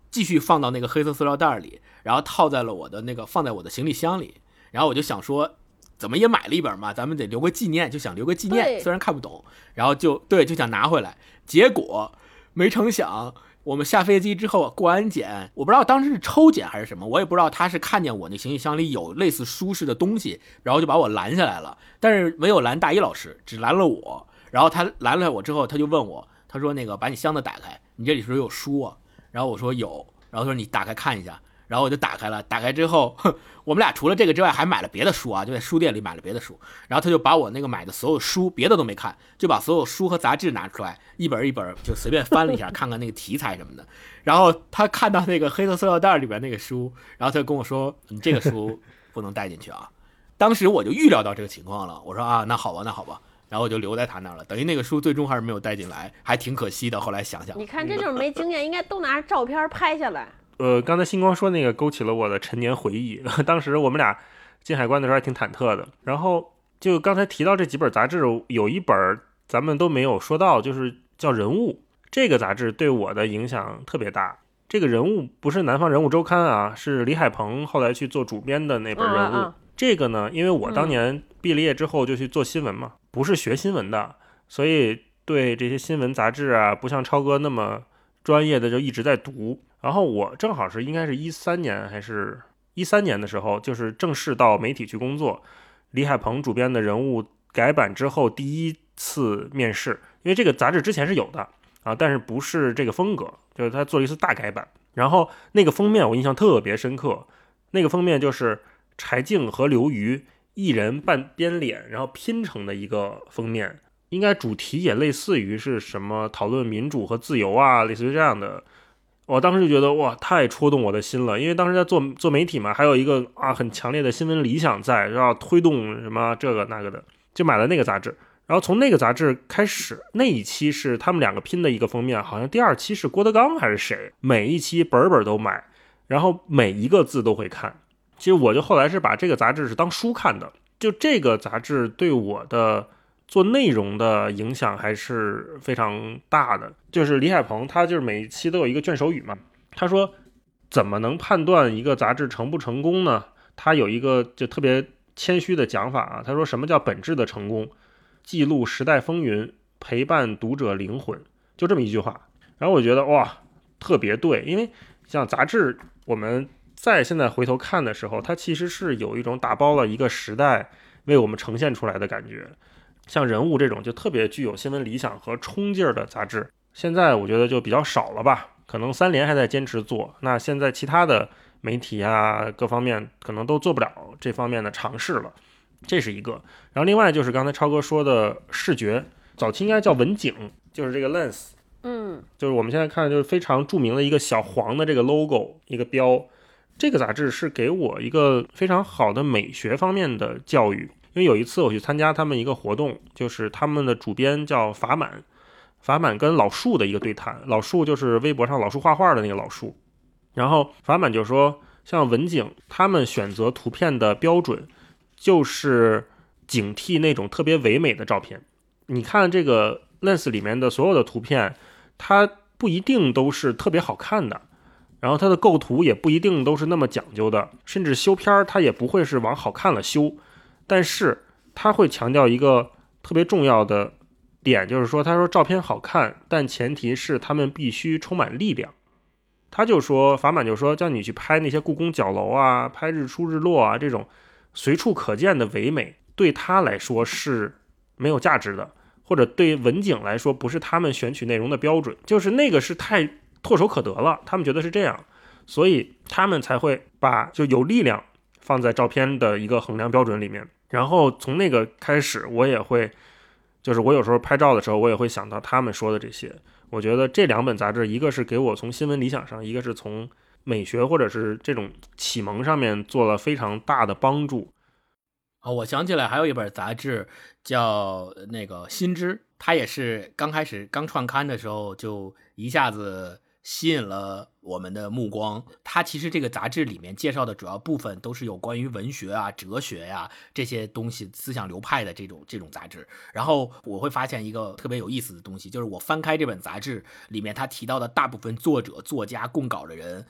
Speaker 5: 继续放到那个黑色塑料袋里，然后套在了我的那个放在我的行李箱里。然后我就想说。怎么也买了一本嘛，咱们得留个纪念，就想留个纪念。虽然看不懂，然后就对，就想拿回来。结果没成想，我们下飞机之后过安检，我不知道当时是抽检还是什么，我也不知道他是看见我那行李箱里有类似书似的东西，然后就把我拦下来了。但是没有拦大一老师，只拦了我。然后他拦了我之后，他就问我，他说：“那个把你箱子打开，你这里是不是有书啊？”然后我说有，然后说你打开看一下。然后我就打开了，打开之后，我们俩除了这个之外，还买了别的书啊，就在书店里买了别的书。然后他就把我那个买的所有书，别的都没看，就把所有书和杂志拿出来，一本一本就随便翻了一下，看看那个题材什么的。然后他看到那个黑色塑料袋里边那个书，然后他就跟我说：“你这个书不能带进去啊。”当时我就预料到这个情况了，我说：“啊，那好吧，那好吧。”然后我就留在他那儿了，等于那个书最终还是没有带进来，还挺可惜的。后来想想，
Speaker 6: 你看这就是没经验，应该都拿照片拍下来。
Speaker 1: 呃，刚才星光说那个勾起了我的陈年回忆。当时我们俩进海关的时候还挺忐忑的。然后就刚才提到这几本杂志，有一本咱们都没有说到，就是叫《人物》这个杂志，对我的影响特别大。这个人物不是《南方人物周刊》啊，是李海鹏后来去做主编的那本《人物》。这个呢，因为我当年毕了业之后就去做新闻嘛，不是学新闻的，所以对这些新闻杂志啊，不像超哥那么专业的，就一直在读。然后我正好是应该是一三年还是一三年的时候，就是正式到媒体去工作。李海鹏主编的人物改版之后第一次面试，因为这个杂志之前是有的啊，但是不是这个风格，就是他做了一次大改版。然后那个封面我印象特别深刻，那个封面就是柴静和刘瑜一人半边脸，然后拼成的一个封面，应该主题也类似于是什么讨论民主和自由啊，类似于这样的。我当时就觉得哇，太戳动我的心了，因为当时在做做媒体嘛，还有一个啊很强烈的新闻理想在，要推动什么这个那个的，就买了那个杂志。然后从那个杂志开始，那一期是他们两个拼的一个封面，好像第二期是郭德纲还是谁，每一期本本都买，然后每一个字都会看。其实我就后来是把这个杂志是当书看的，就这个杂志对我的做内容的影响还是非常大的。就是李海鹏他就是每一期都有一个卷首语嘛，他说怎么能判断一个杂志成不成功呢？他有一个就特别谦虚的讲法啊，他说什么叫本质的成功？记录时代风云，陪伴读者灵魂，就这么一句话。然后我觉得哇，特别对，因为像杂志，我们在现在回头看的时候，它其实是有一种打包了一个时代为我们呈现出来的感觉。像人物这种就特别具有新闻理想和冲劲儿的杂志，现在我觉得就比较少了吧。可能三联还在坚持做，那现在其他的媒体啊，各方面可能都做不了这方面的尝试了。这是一个，然后另外就是刚才超哥说的视觉，早期应该叫文景，就是这个 lens，
Speaker 6: 嗯，
Speaker 1: 就是我们现在看就是非常著名的一个小黄的这个 logo 一个标，这个杂志是给我一个非常好的美学方面的教育，因为有一次我去参加他们一个活动，就是他们的主编叫法满，法满跟老树的一个对谈，老树就是微博上老树画画的那个老树，然后法满就说，像文景他们选择图片的标准。就是警惕那种特别唯美的照片。你看这个 Lens 里面的所有的图片，它不一定都是特别好看的，然后它的构图也不一定都是那么讲究的，甚至修片儿它也不会是往好看了修。但是它会强调一个特别重要的点，就是说，他说照片好看，但前提是他们必须充满力量。他就说，法满就说，叫你去拍那些故宫角楼啊，拍日出日落啊这种。随处可见的唯美对他来说是没有价值的，或者对文景来说不是他们选取内容的标准，就是那个是太唾手可得了，他们觉得是这样，所以他们才会把就有力量放在照片的一个衡量标准里面。然后从那个开始，我也会，就是我有时候拍照的时候，我也会想到他们说的这些。我觉得这两本杂志，一个是给我从新闻理想上，一个是从。美学或者是这种启蒙上面做了非常大的帮助。
Speaker 5: 哦，我想起来还有一本杂志叫那个《新知》，它也是刚开始刚创刊的时候就一下子吸引了我们的目光。它其实这个杂志里面介绍的主要部分都是有关于文学啊、哲学呀这些东西、思想流派的这种这种杂志。然后我会发现一个特别有意思的东西，就是我翻开这本杂志里面他提到的大部分作者、作家、供稿的人。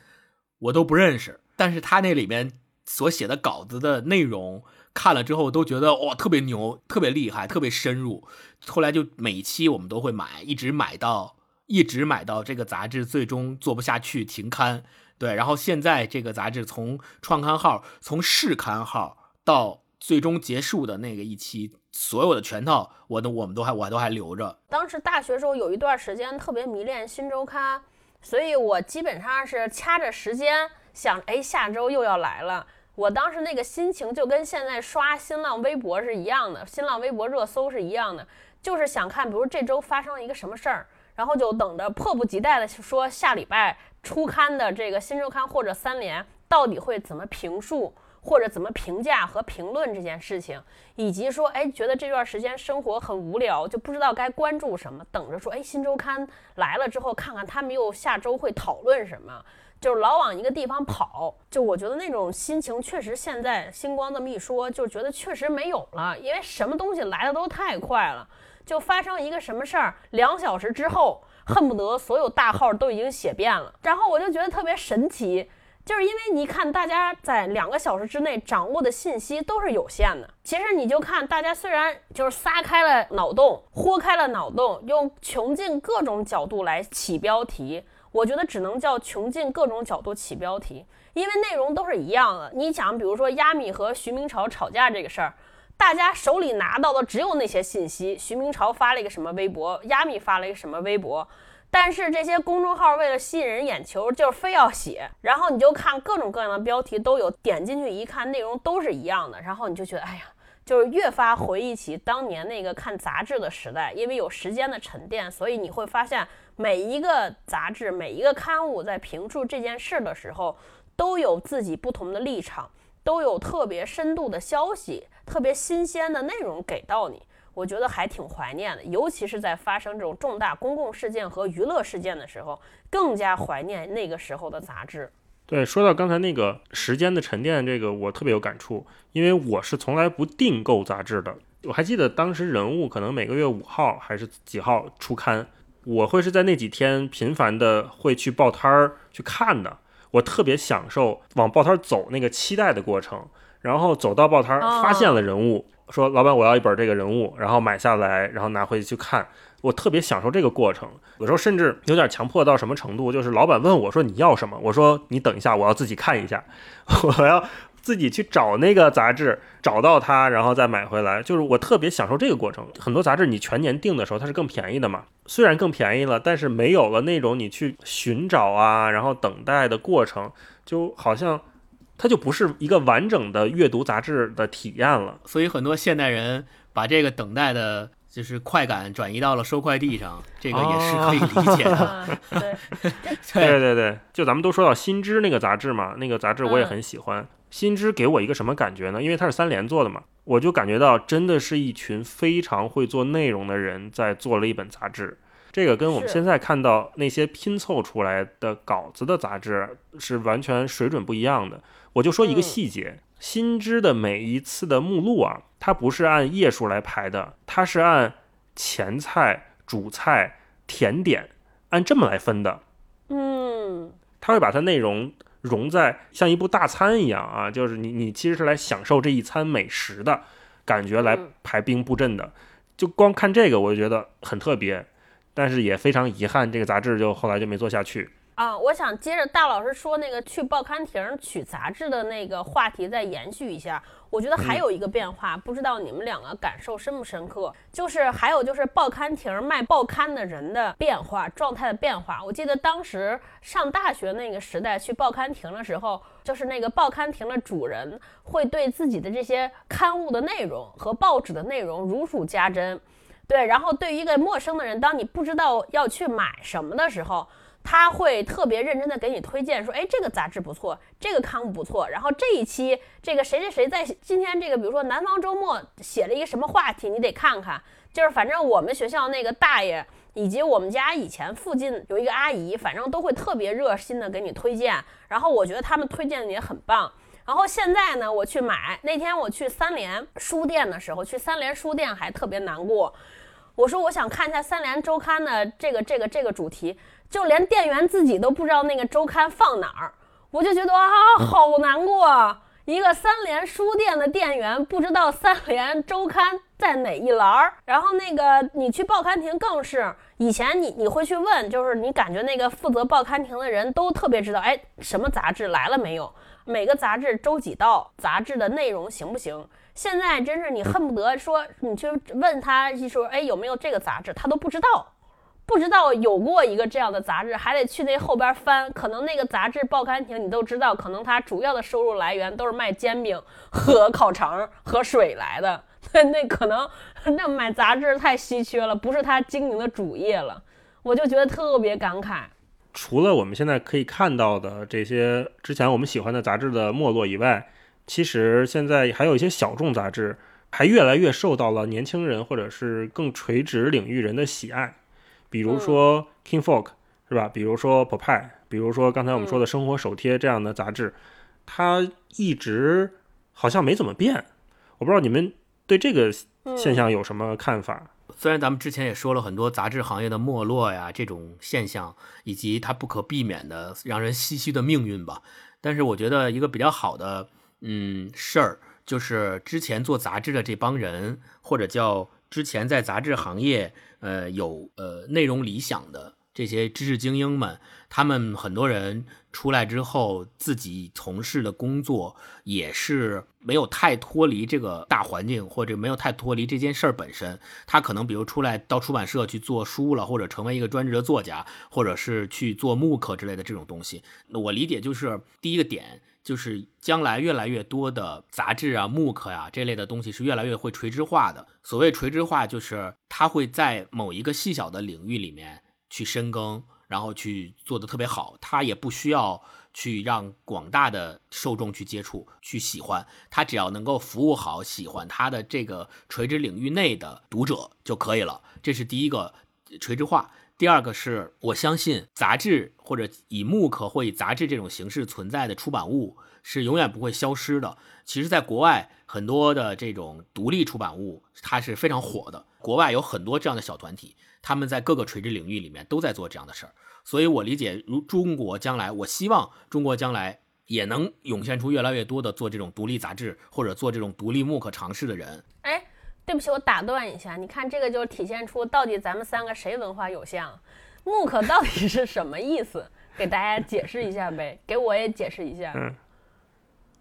Speaker 5: 我都不认识，但是他那里面所写的稿子的内容看了之后，都觉得哇特别牛，特别厉害，特别深入。后来就每期我们都会买，一直买到一直买到这个杂志最终做不下去停刊。对，然后现在这个杂志从创刊号、从试刊号到最终结束的那个一期，所有的全套我都我们都还我都还留着。
Speaker 6: 当时大学时候有一段时间特别迷恋新周刊。所以我基本上是掐着时间想，哎，下周又要来了。我当时那个心情就跟现在刷新浪微博是一样的，新浪微博热搜是一样的，就是想看，比如这周发生了一个什么事儿，然后就等着迫不及待的说下礼拜初刊的这个新周刊或者三联到底会怎么评述。或者怎么评价和评论这件事情，以及说，哎，觉得这段时间生活很无聊，就不知道该关注什么，等着说，哎，新周刊来了之后，看看他们又下周会讨论什么，就是老往一个地方跑。就我觉得那种心情，确实现在星光这么一说，就觉得确实没有了，因为什么东西来的都太快了，就发生一个什么事儿，两小时之后，恨不得所有大号都已经写遍了，然后我就觉得特别神奇。就是因为你看，大家在两个小时之内掌握的信息都是有限的。其实你就看，大家虽然就是撒开了脑洞，豁开了脑洞，用穷尽各种角度来起标题，我觉得只能叫穷尽各种角度起标题，因为内容都是一样的。你想，比如说亚米和徐明朝吵架这个事儿，大家手里拿到的只有那些信息：徐明朝发了一个什么微博，亚米发了一个什么微博。但是这些公众号为了吸引人眼球，就是非要写，然后你就看各种各样的标题都有，点进去一看，内容都是一样的，然后你就觉得，哎呀。就是越发回忆起当年那个看杂志的时代，因为有时间的沉淀，所以你会发现每一个杂志、每一个刊物在评述这件事的时候，都有自己不同的立场，都有特别深度的消息、特别新鲜的内容给到你。我觉得还挺怀念的，尤其是在发生这种重大公共事件和娱乐事件的时候，更加怀念那个时候的杂志。
Speaker 1: 对，说到刚才那个时间的沉淀，这个我特别有感触，因为我是从来不订购杂志的。我还记得当时人物可能每个月五号还是几号出刊，我会是在那几天频繁的会去报摊儿去看的。我特别享受往报摊走那个期待的过程，然后走到报摊儿发现了人物，说老板我要一本这个人物，然后买下来，然后拿回去去看。我特别享受这个过程，有时候甚至有点强迫到什么程度，就是老板问我说你要什么，我说你等一下，我要自己看一下，我要自己去找那个杂志，找到它，然后再买回来。就是我特别享受这个过程。很多杂志你全年订的时候，它是更便宜的嘛，虽然更便宜了，但是没有了那种你去寻找啊，然后等待的过程，就好像它就不是一个完整的阅读杂志的体验了。
Speaker 5: 所以很多现代人把这个等待的。就是快感转移到了收快递上，这个也是可以理解的。
Speaker 6: 对
Speaker 1: 对对，就咱们都说到新知那个杂志嘛，那个杂志我也很喜欢。新知给我一个什么感觉呢？因为它是三联做的嘛，我就感觉到真的是一群非常会做内容的人在做了一本杂志。这个跟我们现在看到那些拼凑出来的稿子的杂志是完全水准不一样的。我就说一个细节。新知的每一次的目录啊，它不是按页数来排的，它是按前菜、主菜、甜点按这么来分的。
Speaker 6: 嗯，
Speaker 1: 它会把它内容融在像一部大餐一样啊，就是你你其实是来享受这一餐美食的感觉来排兵布阵的。就光看这个，我就觉得很特别，但是也非常遗憾，这个杂志就后来就没做下去。
Speaker 6: 啊，我想接着大老师说那个去报刊亭取杂志的那个话题再延续一下。我觉得还有一个变化，不知道你们两个感受深不深刻，就是还有就是报刊亭卖报刊的人的变化状态的变化。我记得当时上大学那个时代去报刊亭的时候，就是那个报刊亭的主人会对自己的这些刊物的内容和报纸的内容如数家珍。对，然后对于一个陌生的人，当你不知道要去买什么的时候。他会特别认真的给你推荐，说，哎，这个杂志不错，这个刊物不错。然后这一期这个谁谁谁在今天这个，比如说南方周末写了一个什么话题，你得看看。就是反正我们学校那个大爷以及我们家以前附近有一个阿姨，反正都会特别热心的给你推荐。然后我觉得他们推荐的也很棒。然后现在呢，我去买那天我去三联书店的时候，去三联书店还特别难过。我说我想看一下三联周刊的这个这个这个主题。就连店员自己都不知道那个周刊放哪儿，我就觉得啊，好难过。一个三联书店的店员不知道三联周刊在哪一栏儿，然后那个你去报刊亭更是，以前你你会去问，就是你感觉那个负责报刊亭的人都特别知道，哎，什么杂志来了没有？每个杂志周几到？杂志的内容行不行？现在真是你恨不得说你去问他一说，哎，有没有这个杂志？他都不知道。不知道有过一个这样的杂志，还得去那后边翻。可能那个杂志报刊亭你都知道，可能他主要的收入来源都是卖煎饼和烤肠和水来的。那 那可能那买杂志太稀缺了，不是他经营的主业了。我就觉得特别感慨。
Speaker 1: 除了我们现在可以看到的这些之前我们喜欢的杂志的没落以外，其实现在还有一些小众杂志，还越来越受到了年轻人或者是更垂直领域人的喜爱。比如说《King Folk》是吧？比如说《p o p e 比如说刚才我们说的《生活手贴》这样的杂志，它一直好像没怎么变。我不知道你们对这个现象有什么看法？
Speaker 5: 虽然咱们之前也说了很多杂志行业的没落呀这种现象，以及它不可避免的让人唏嘘的命运吧，但是我觉得一个比较好的嗯事儿，就是之前做杂志的这帮人，或者叫之前在杂志行业。呃，有呃内容理想的这些知识精英们，他们很多人出来之后，自己从事的工作也是没有太脱离这个大环境，或者没有太脱离这件事儿本身。他可能比如出来到出版社去做书了，或者成为一个专职的作家，或者是去做木刻之类的这种东西。我理解就是第一个点。就是将来越来越多的杂志啊、木刻呀这类的东西是越来越会垂直化的。所谓垂直化，就是它会在某一个细小的领域里面去深耕，然后去做的特别好。它也不需要去让广大的受众去接触、去喜欢，它只要能够服务好喜欢它的这个垂直领域内的读者就可以了。这是第一个垂直化。第二个是我相信杂志或者以木刻或以杂志这种形式存在的出版物是永远不会消失的。其实，在国外很多的这种独立出版物，它是非常火的。国外有很多这样的小团体，他们在各个垂直领域里面都在做这样的事儿。所以我理解，如中国将来，我希望中国将来也能涌现出越来越多的做这种独立杂志或者做这种独立木刻尝试的人。
Speaker 6: 哎。对不起，我打断一下，你看这个就体现出到底咱们三个谁文化有像？木刻到底是什么意思？给大家解释一下呗，给我也解释一下。
Speaker 1: 嗯，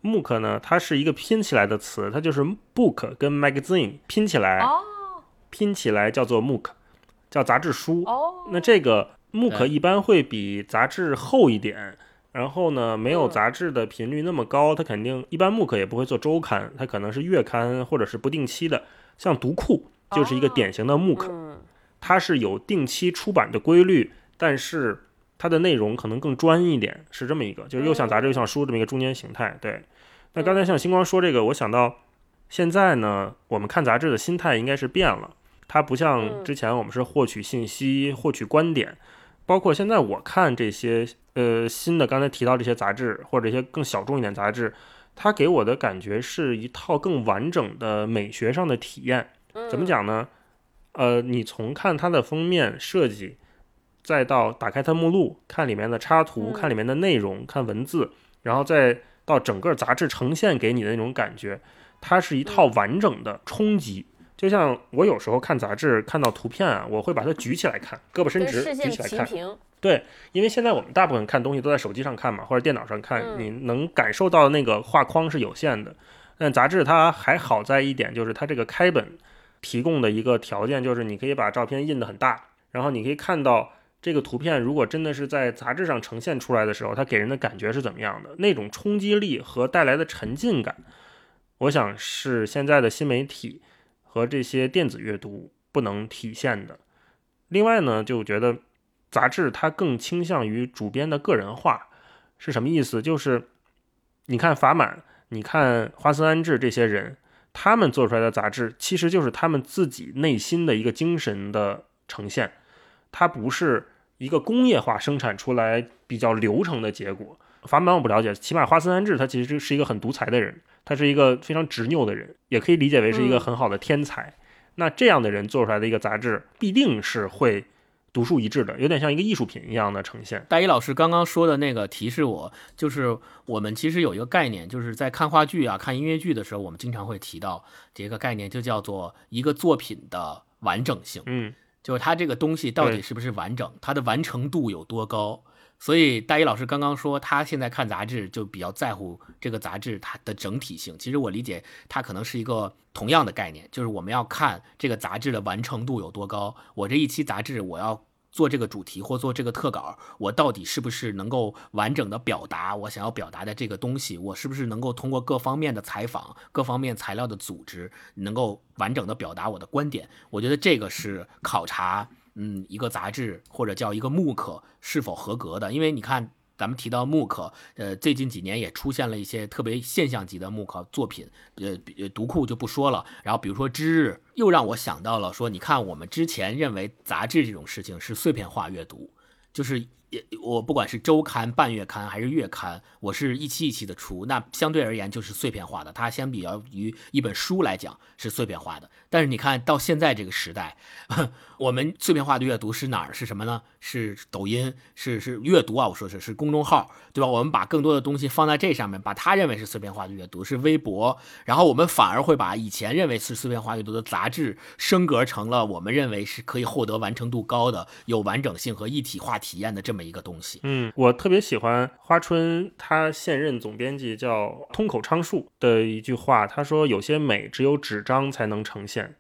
Speaker 1: 木刻呢，它是一个拼起来的词，它就是 book 跟 magazine 拼起来，
Speaker 6: 哦，
Speaker 1: 拼起来叫做木刻，叫杂志书。
Speaker 6: 哦，
Speaker 1: 那这个木刻一般会比杂志厚一点。然后呢，没有杂志的频率那么高，它肯定一般木刻也不会做周刊，它可能是月刊或者是不定期的。像读库就是一个典型的木刻，它是有定期出版的规律，但是它的内容可能更专一点，是这么一个，就是又像杂志又像书这么一个中间形态。对，那刚才像星光说这个，我想到现在呢，我们看杂志的心态应该是变了，它不像之前我们是获取信息、获取观点。包括现在我看这些呃新的刚才提到这些杂志或者一些更小众一点杂志，它给我的感觉是一套更完整的美学上的体验。怎么讲呢？呃，你从看它的封面设计，再到打开它目录看里面的插图，看里面的内容，看文字，然后再到整个杂志呈现给你的那种感觉，它是一套完整的冲击。就像我有时候看杂志，看到图片啊，我会把它举起来看，胳膊伸直，举起来看。对，因为现在我们大部分看东西都在手机上看嘛，或者电脑上看，你能感受到那个画框是有限的。但杂志它还好在一点，就是它这个开本提供的一个条件，就是你可以把照片印得很大，然后你可以看到这个图片，如果真的是在杂志上呈现出来的时候，它给人的感觉是怎么样的，那种冲击力和带来的沉浸感，我想是现在的新媒体。和这些电子阅读不能体现的。另外呢，就觉得杂志它更倾向于主编的个人化，是什么意思？就是你看法满，你看花森安治这些人，他们做出来的杂志，其实就是他们自己内心的一个精神的呈现，它不是一个工业化生产出来比较流程的结果。法满我不了解，起码花森安治他其实是一个很独裁的人。他是一个非常执拗的人，也可以理解为是一个很好的天才。那这样的人做出来的一个杂志，必定是会独树一帜的，有点像一个艺术品一样的呈现。
Speaker 5: 大一老师刚刚说的那个提示我，就是我们其实有一个概念，就是在看话剧啊、看音乐剧的时候，我们经常会提到这个概念，就叫做一个作品的完整性。
Speaker 1: 嗯，
Speaker 5: 就是它这个东西到底是不是完整，它的完成度有多高。所以大一老师刚刚说，他现在看杂志就比较在乎这个杂志它的整体性。其实我理解，它可能是一个同样的概念，就是我们要看这个杂志的完成度有多高。我这一期杂志我要做这个主题或做这个特稿，我到底是不是能够完整的表达我想要表达的这个东西？我是不是能够通过各方面的采访、各方面材料的组织，能够完整的表达我的观点？我觉得这个是考察。嗯，一个杂志或者叫一个木刻是否合格的？因为你看，咱们提到木刻，呃，最近几年也出现了一些特别现象级的木刻作品，呃，读库就不说了。然后比如说《之日》，又让我想到了说，你看我们之前认为杂志这种事情是碎片化阅读，就是也我不管是周刊、半月刊还是月刊，我是一期一期的出，那相对而言就是碎片化的。它相比较于一本书来讲是碎片化的。但是你看到现在这个时代，我们碎片化的阅读是哪儿？是什么呢？是抖音，是是阅读啊！我说是是公众号，对吧？我们把更多的东西放在这上面，把它认为是碎片化的阅读是微博，然后我们反而会把以前认为是碎片化阅读的杂志升格成了我们认为是可以获得完成度高的、有完整性和一体化体验的这么么一个东西。
Speaker 1: 嗯，我特别喜欢花春他现任总编辑叫通口昌树的一句话，他说：“有些美只有纸张才能呈现。”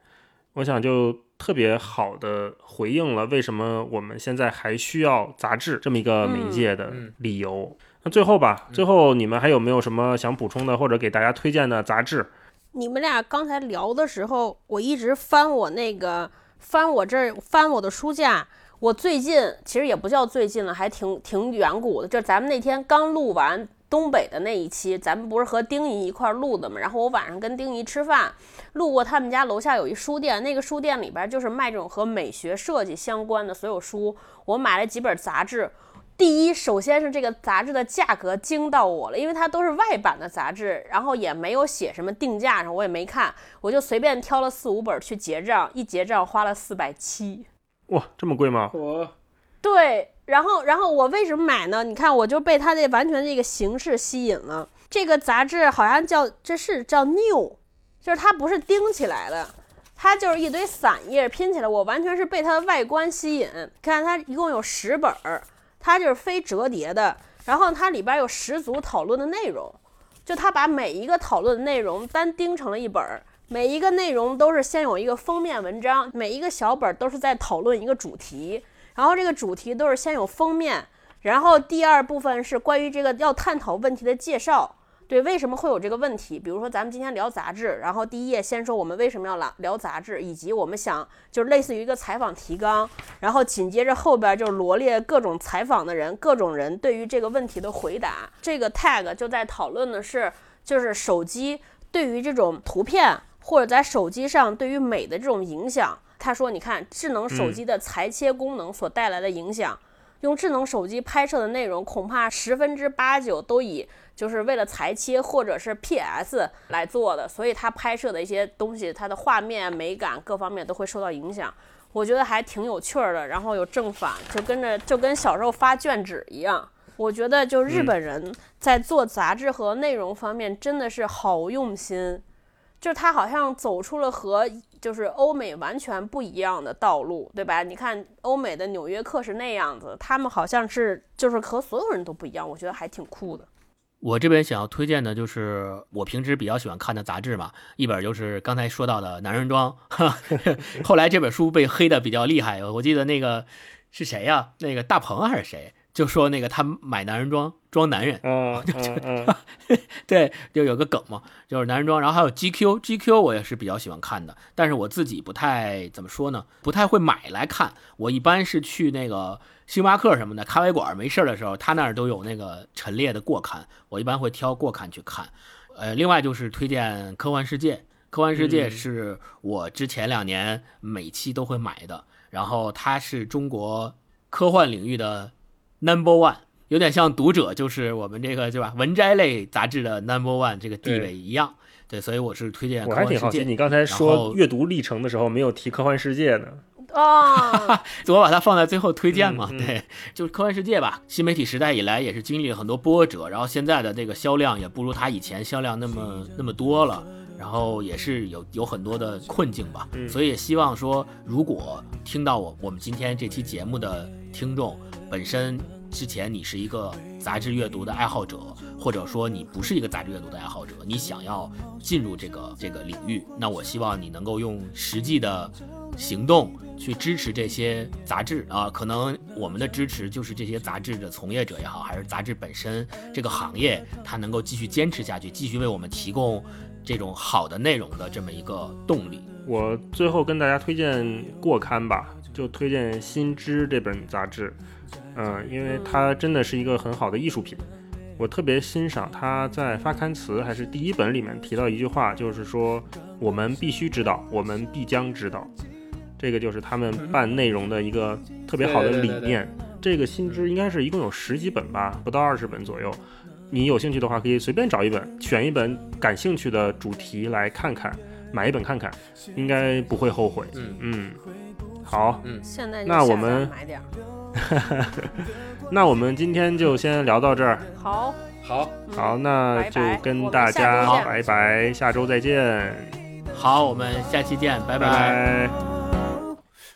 Speaker 1: 我想就。特别好的回应了为什么我们现在还需要杂志这么一个媒介的理由。那最后吧，最后你们还有没有什么想补充的，或者给大家推荐的杂志？
Speaker 6: 你们俩刚才聊的时候，我一直翻我那个翻我这儿翻我的书架。我最近其实也不叫最近了，还挺挺远古的。就咱们那天刚录完。东北的那一期，咱们不是和丁仪一块录的吗？然后我晚上跟丁仪吃饭，路过他们家楼下有一书店，那个书店里边就是卖这种和美学设计相关的所有书。我买了几本杂志，第一，首先是这个杂志的价格惊到我了，因为它都是外版的杂志，然后也没有写什么定价上，我也没看，我就随便挑了四五本去结账，一结账花了四百七。
Speaker 1: 哇，这么贵吗？
Speaker 5: 我，
Speaker 6: 对。然后，然后我为什么买呢？你看，我就被它这完全这个形式吸引了。这个杂志好像叫，这是叫 New，就是它不是钉起来的，它就是一堆散页拼起来。我完全是被它的外观吸引。看它一共有十本儿，它就是非折叠的。然后它里边有十组讨论的内容，就它把每一个讨论的内容单钉成了一本儿，每一个内容都是先有一个封面文章，每一个小本都是在讨论一个主题。然后这个主题都是先有封面，然后第二部分是关于这个要探讨问题的介绍。对，为什么会有这个问题？比如说咱们今天聊杂志，然后第一页先说我们为什么要聊聊杂志，以及我们想就是类似于一个采访提纲，然后紧接着后边就罗列各种采访的人、各种人对于这个问题的回答。这个 tag 就在讨论的是，就是手机对于这种图片或者在手机上对于美的这种影响。他说：“你看，智能手机的裁切功能所带来的影响，用智能手机拍摄的内容，恐怕十分之八九都以就是为了裁切或者是 PS 来做的，所以它拍摄的一些东西，它的画面美感各方面都会受到影响。我觉得还挺有趣的，然后有正反，就跟着就跟小时候发卷纸一样。我觉得就日本人在做杂志和内容方面真的是好用心，就是他好像走出了和。”就是欧美完全不一样的道路，对吧？你看欧美的《纽约客》是那样子，他们好像是就是和所有人都不一样，我觉得还挺酷的。
Speaker 5: 我这边想要推荐的就是我平时比较喜欢看的杂志嘛，一本就是刚才说到的《男人装》，后来这本书被黑的比较厉害，我记得那个是谁呀？那个大鹏还是谁？就说那个他买男人装装男人，
Speaker 1: 嗯
Speaker 5: 嗯 对，就有个梗嘛，就是男人装。然后还有 GQ，GQ 我也是比较喜欢看的，但是我自己不太怎么说呢，不太会买来看。我一般是去那个星巴克什么的咖啡馆，没事的时候，他那儿都有那个陈列的过刊，我一般会挑过刊去看。呃，另外就是推荐科幻世界，科幻世界是我之前两年每期都会买的，然后它是中国科幻领域的。Number one 有点像读者，就是我们这个对吧？文摘类杂志的 Number one 这个地位一样，对，所以我是推荐。
Speaker 1: 我还挺好奇，你刚才说阅读历程的时候没有提科幻世界呢？
Speaker 6: 啊，
Speaker 5: 我把它放在最后推荐嘛？对，就是科幻世界吧。新媒体时代以来也是经历了很多波折，然后现在的这个销量也不如它以前销量那么那么多了，然后也是有有很多的困境吧。所以也希望说，如果听到我我们今天这期节目的听众本身。之前你是一个杂志阅读的爱好者，或者说你不是一个杂志阅读的爱好者，你想要进入这个这个领域，那我希望你能够用实际的行动去支持这些杂志啊。可能我们的支持就是这些杂志的从业者也好，还是杂志本身这个行业，它能够继续坚持下去，继续为我们提供这种好的内容的这么一个动力。
Speaker 1: 我最后跟大家推荐过刊吧，就推荐《新知》这本杂志。嗯，因为它真的是一个很好的艺术品，我特别欣赏他在发刊词还是第一本里面提到一句话，就是说我们必须知道，我们必将知道，这个就是他们办内容的一个特别好的理念。这个新知应该是一共有十几本吧，不到二十本左右。你有兴趣的话，可以随便找一本，选一本感兴趣的主题来看看，买一本看看，应该不会后悔。
Speaker 5: 嗯。
Speaker 1: 嗯，好，
Speaker 5: 嗯，
Speaker 6: 现在就买点。哈哈哈
Speaker 1: 那我们今天就先聊到这儿。
Speaker 6: 好。
Speaker 5: 好。
Speaker 1: 好那就跟大家拜拜下周再见。
Speaker 5: 好我们下期见拜
Speaker 1: 拜。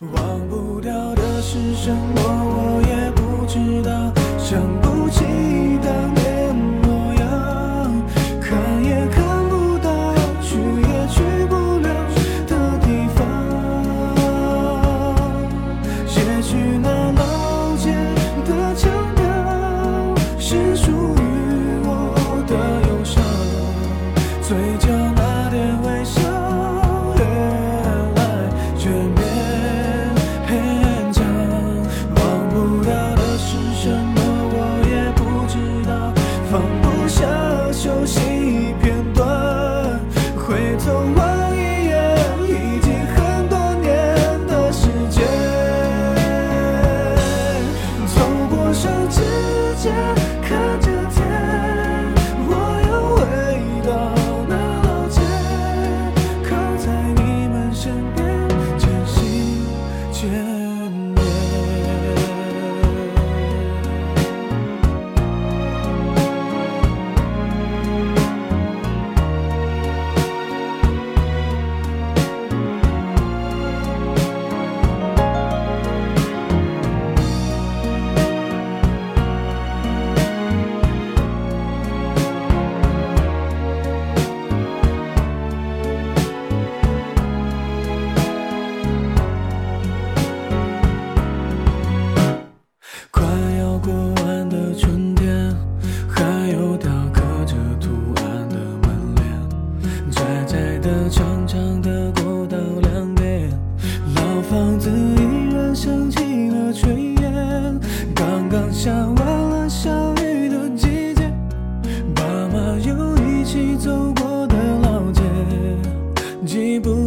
Speaker 4: 忘不掉的是什么我也不知道想不起的。记不